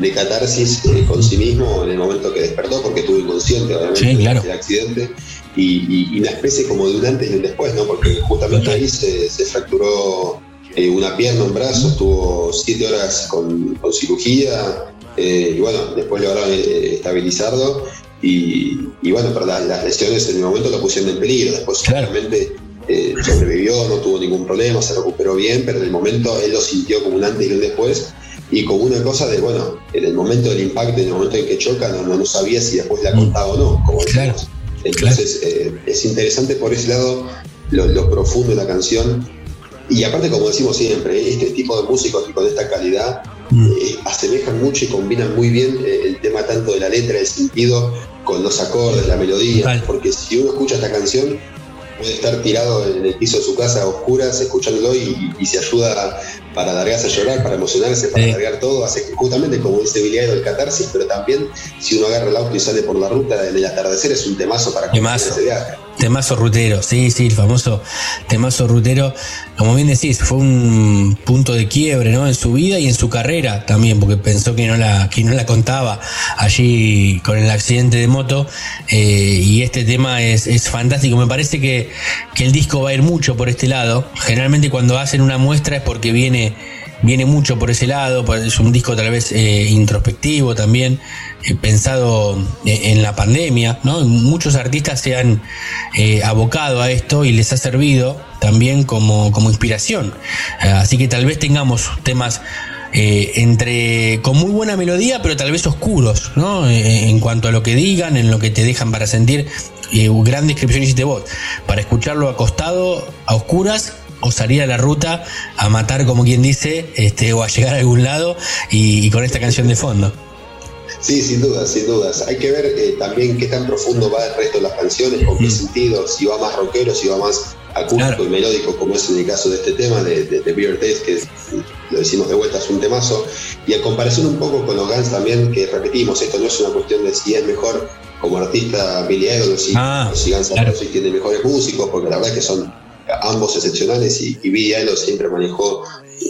de catarsis eh, con sí mismo en el momento que despertó, porque estuvo inconsciente, obviamente, Sí, claro. del accidente. Y, y- y una especie como de un antes y un después, ¿no? Porque justamente ahí se, se fracturó eh, una pierna, un brazo, estuvo siete horas con, con cirugía eh, y bueno, después lograron eh, estabilizarlo y, y bueno, pero las, las lesiones en el momento lo pusieron en peligro, después Claro. obviamente eh, sobrevivió, no tuvo ningún problema, se recuperó bien, pero en el momento él lo sintió como un antes y un después y como una cosa de, bueno, en el momento del impacto, en el momento en que choca, no, no, no sabía si después la contaba o no, como Mm. Claro. decimos. Entonces eh, es interesante por ese lado lo, lo profundo de la canción y aparte, como decimos siempre, este tipo de músicos y con esta calidad Mm. eh, asemejan mucho y combinan muy bien eh, el tema tanto de la letra, el sentido, con los acordes, la melodía. Porque si uno escucha esta canción, puede estar tirado en el piso de su casa a oscuras, escuchándolo y, y se ayuda para largarse a llorar, para emocionarse, para Sí. largar todo. Hace justamente como dice Billy Idol, el catarsis, pero también si uno agarra el auto y sale por la ruta en el atardecer, es un temazo para ese viaje. Temazo rutero, sí, sí, el famoso temazo rutero. Como bien decís, fue un punto de quiebre ¿no? en su vida y en su carrera también, porque pensó que no la, que no la contaba allí con el accidente de moto. eh, y este tema es, es fantástico. Me parece que, que el disco va a ir mucho por este lado. Generalmente cuando hacen una muestra es porque viene, viene mucho por ese lado. pues Es un disco tal vez eh, introspectivo también, pensado eh, en la pandemia. ¿no? Muchos artistas se han eh, abocado a esto y les ha servido también como, como inspiración. Eh, así que tal vez tengamos temas eh, entre con muy buena melodía, pero tal vez oscuros. Eh, en cuanto a lo que digan, en lo que te dejan para sentir. Eh, gran descripción hiciste vos. Para escucharlo acostado, a oscuras, o salir a la ruta a matar, como quien dice, este, o a llegar a algún lado y con esta canción de fondo. Sí, sin dudas, sin dudas. Hay que ver eh, también qué tan profundo va el resto de las canciones, con qué sentido, si va más rockero, si va más acústico Claro. y melódico, como es en el caso de este tema, de, de, de Beer que es- lo decimos de vuelta, es un temazo. Y a comparación un poco con los Guns también, que repetimos, esto no es una cuestión de si es mejor como artista Billy Idol o si, Ah, o si Guns claro. Tiene mejores músicos, porque la verdad es que son ambos excepcionales y, y Billy Idol siempre manejó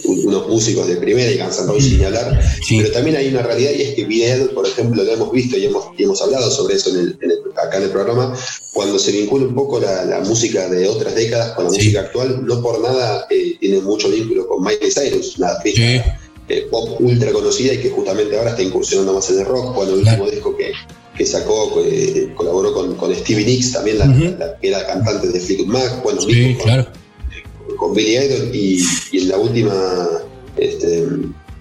unos músicos de primera y N' Roses sin hablar. Sí. Pero también hay una realidad y es que por ejemplo, lo hemos visto y hemos, y hemos hablado sobre eso en el- en el- acá en el programa, cuando se vincula un poco la, la música de otras décadas con la Sí. música actual, no por nada eh, tiene mucho vínculo con Miley Cyrus, una artista Sí. eh, pop ultra conocida y que justamente ahora está incursionando más en el rock. Bueno, el último disco que, que sacó, eh, colaboró con, con Stevie Nicks, también la, Ujú. la- que era cantante de Fleetwood Mac, bueno, Sí, mismo claro. con Billy Idol y, y en la última este,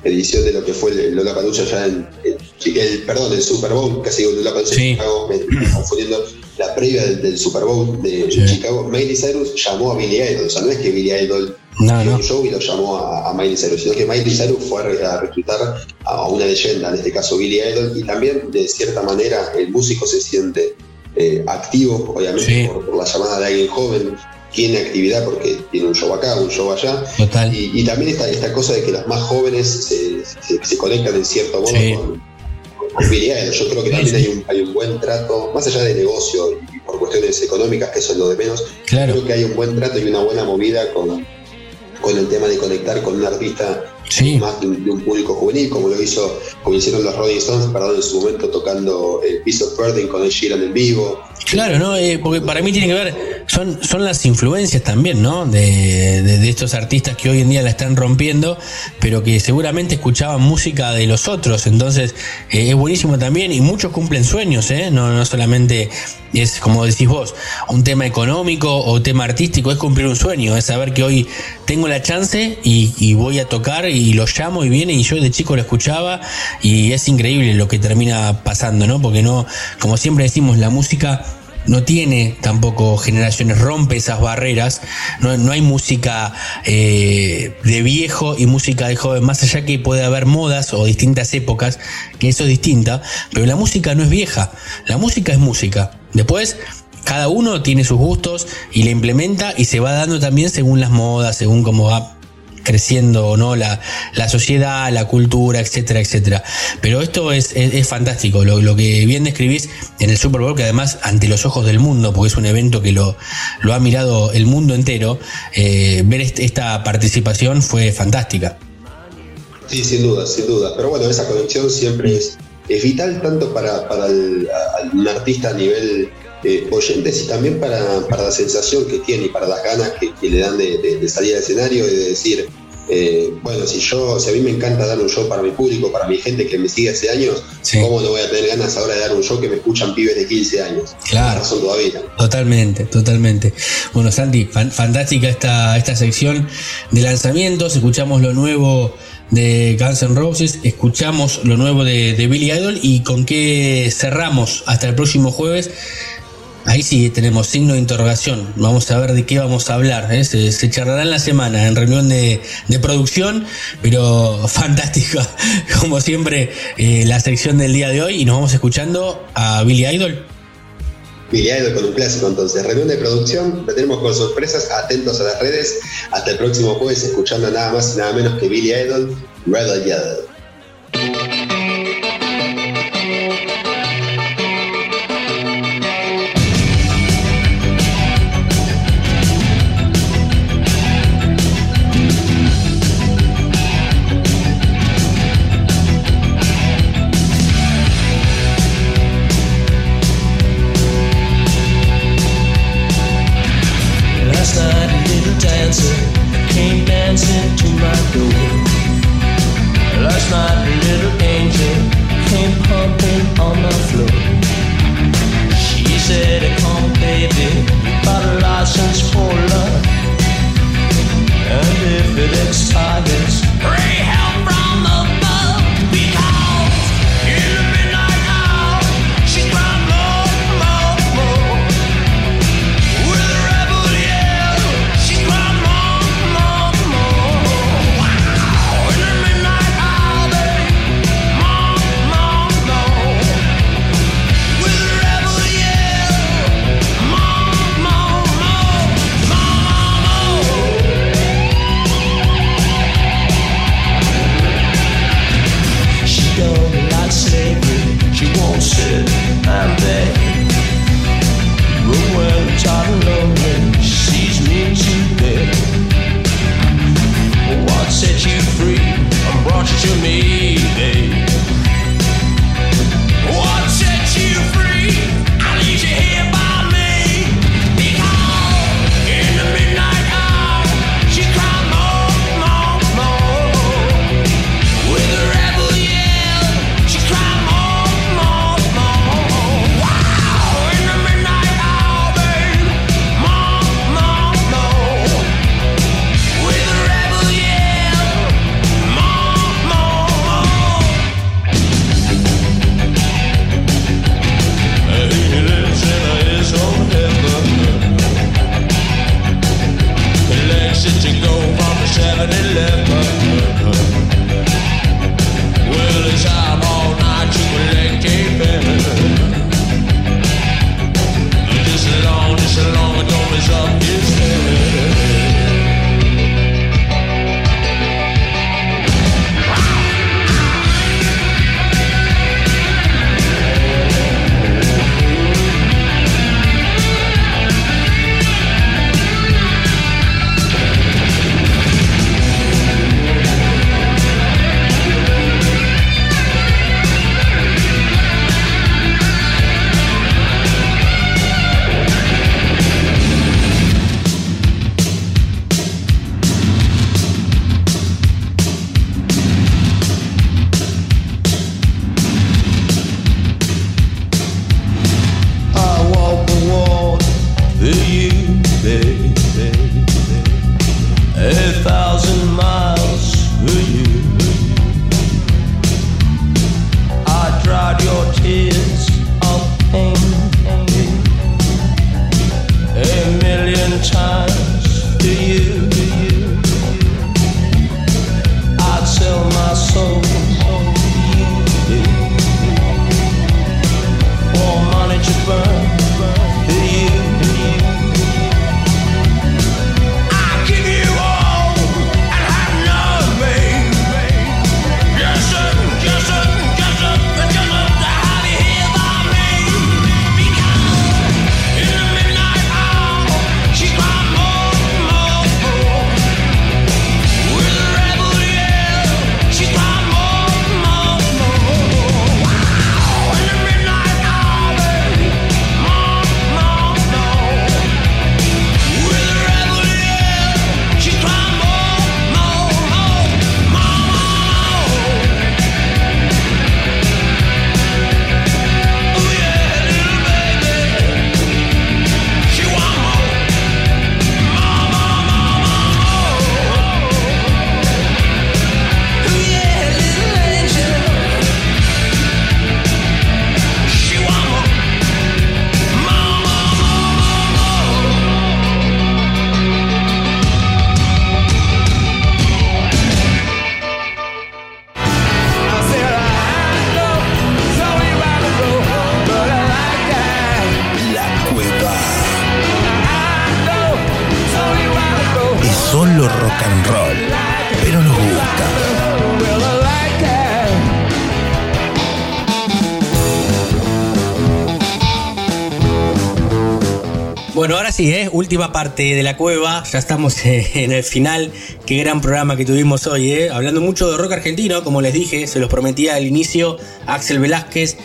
edición de lo que fue el Lola Palusa ya en el, el- perdón, el Super Bowl, casi digo Lola Palusa Sí. en Chicago, me estoy confundiendo la previa del, del Super Bowl de Sí. Chicago, Miley Cyrus llamó a Billy Idol, o sea, no es que Billy Idol No, no. un show y lo llamó a, a Miley Cyrus, sino que Miley Cyrus fue a, re- a reclutar a una leyenda, en este caso Billy Idol, y también de cierta manera el músico se siente eh, activo, obviamente Sí. por, por la llamada de alguien joven, tiene actividad porque tiene un show acá, un show allá, Total. y, y también esta, esta cosa de que los más jóvenes se, se- se conectan en cierto modo Sí. con, con. Yo creo que Sí, también sí. hay un, hay un buen trato, más allá de negocio y por cuestiones económicas, que eso es lo de menos, Claro. creo que hay un buen trato y una buena movida con, con el tema de conectar con un artista más de un, público juvenil, como lo hizo, como hicieron los Rolling Stones, perdón, en su momento tocando el Piece of Burden con el Sheeran en vivo. Claro, ¿no? Eh, porque para mí tiene que ver, son, son las influencias también, ¿no? De, de, estos artistas que hoy en día la están rompiendo, pero que seguramente escuchaban música de los otros, entonces eh, es buenísimo también y muchos cumplen sueños, ¿eh? No, no solamente es, como decís vos, un tema económico o tema artístico, es cumplir un sueño, es saber que hoy tengo la chance y, y voy a tocar y lo llamo y viene y yo de chico lo escuchaba y es increíble lo que termina pasando, ¿no? Porque no, como siempre decimos, la música no tiene tampoco generaciones, rompe esas barreras, no, no hay música eh, de viejo y música de joven, más allá que puede haber modas o distintas épocas, que eso es distinta, pero la música no es vieja, la música es música. Después, cada uno tiene sus gustos y la implementa y se va dando también según las modas, según cómo va creciendo o no la, la, sociedad, la cultura, etcétera, etcétera. Pero esto es, es, fantástico, lo, lo, que bien describís en el Super Bowl, que además ante los ojos del mundo, porque es un evento que lo, lo ha mirado el mundo entero, eh, ver esta participación fue fantástica. Sí, sin duda, sin duda. Pero bueno, esa conexión siempre es, es vital tanto para, para el, un artista a nivel eh, oyentes y también para, la sensación que tiene y para las ganas que, le dan de, salir al escenario y de decir, eh, bueno, si yo, si a mí me encanta dar un show para mi público, para mi gente que me sigue hace años, ¿cómo no voy a tener ganas ahora de dar un show que me escuchan pibes de 15 años? Claro. Razón todavía. Totalmente, totalmente. Bueno, Santi, fantástica esta, esta sección de lanzamientos, escuchamos lo nuevo de Guns N' Roses, escuchamos lo nuevo de, de Billy Idol y con qué cerramos hasta el próximo jueves Ahí sí tenemos signo de interrogación. Vamos a ver de qué vamos a hablar. ¿eh? Se, charlará en la semana, en reunión de, producción, pero (laughs) fantástica, como siempre, eh, la sección del día de hoy. Y nos vamos escuchando a Billy Idol. Billy Idol con un clásico entonces. Reunión de producción, la tenemos con sorpresas, atentos a las redes. Hasta el próximo jueves, escuchando nada más y nada menos que Billy Idol, Red Yellow. Bueno, ahora sí, ¿eh? última parte de la cueva. Ya estamos (laughs) en el final. Qué gran programa que tuvimos hoy, ¿eh? hablando mucho de rock argentino, como les dije, se los prometía al inicio. Axel Velázquez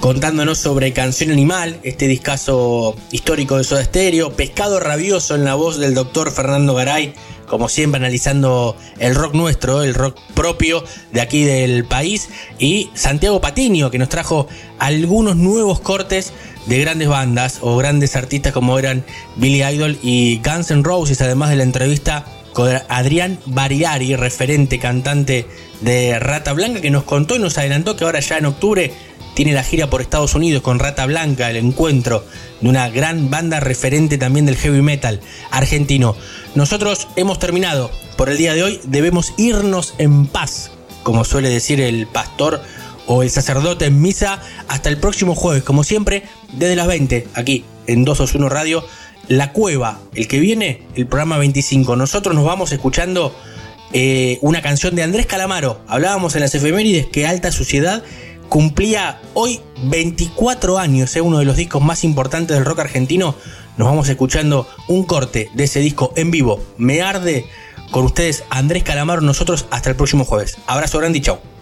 contándonos sobre Canción Animal, este discazo histórico de Soda Stereo. Pescado Rabioso en la voz del doctor Fernando Garay como siempre analizando el rock nuestro, el rock propio de aquí del país, y Santiago Patiño, que nos trajo algunos nuevos cortes de grandes bandas o grandes artistas como eran Billy Idol y Guns N' Roses, además de la entrevista con Adrián Bariari, referente cantante de Rata Blanca, que nos contó y nos adelantó que ahora ya en octubre tiene la gira por Estados Unidos con Rata Blanca, el encuentro de una gran banda referente también del heavy metal argentino. Nosotros hemos terminado por el día de hoy, debemos irnos en paz, como suele decir el pastor o el sacerdote en misa, hasta el próximo jueves, como siempre, desde las 20, aquí en 221 Radio, La Cueva, el que viene, el programa 25. Nosotros nos vamos escuchando eh, una canción de Andrés Calamaro. Hablábamos en las efemérides que Alta Suciedad cumplía hoy 24 años, es uno de los discos más importantes del rock argentino. Nos vamos escuchando un corte de ese disco en vivo. Me arde con ustedes Andrés Calamaro, nosotros hasta el próximo jueves. Abrazo grande y chau.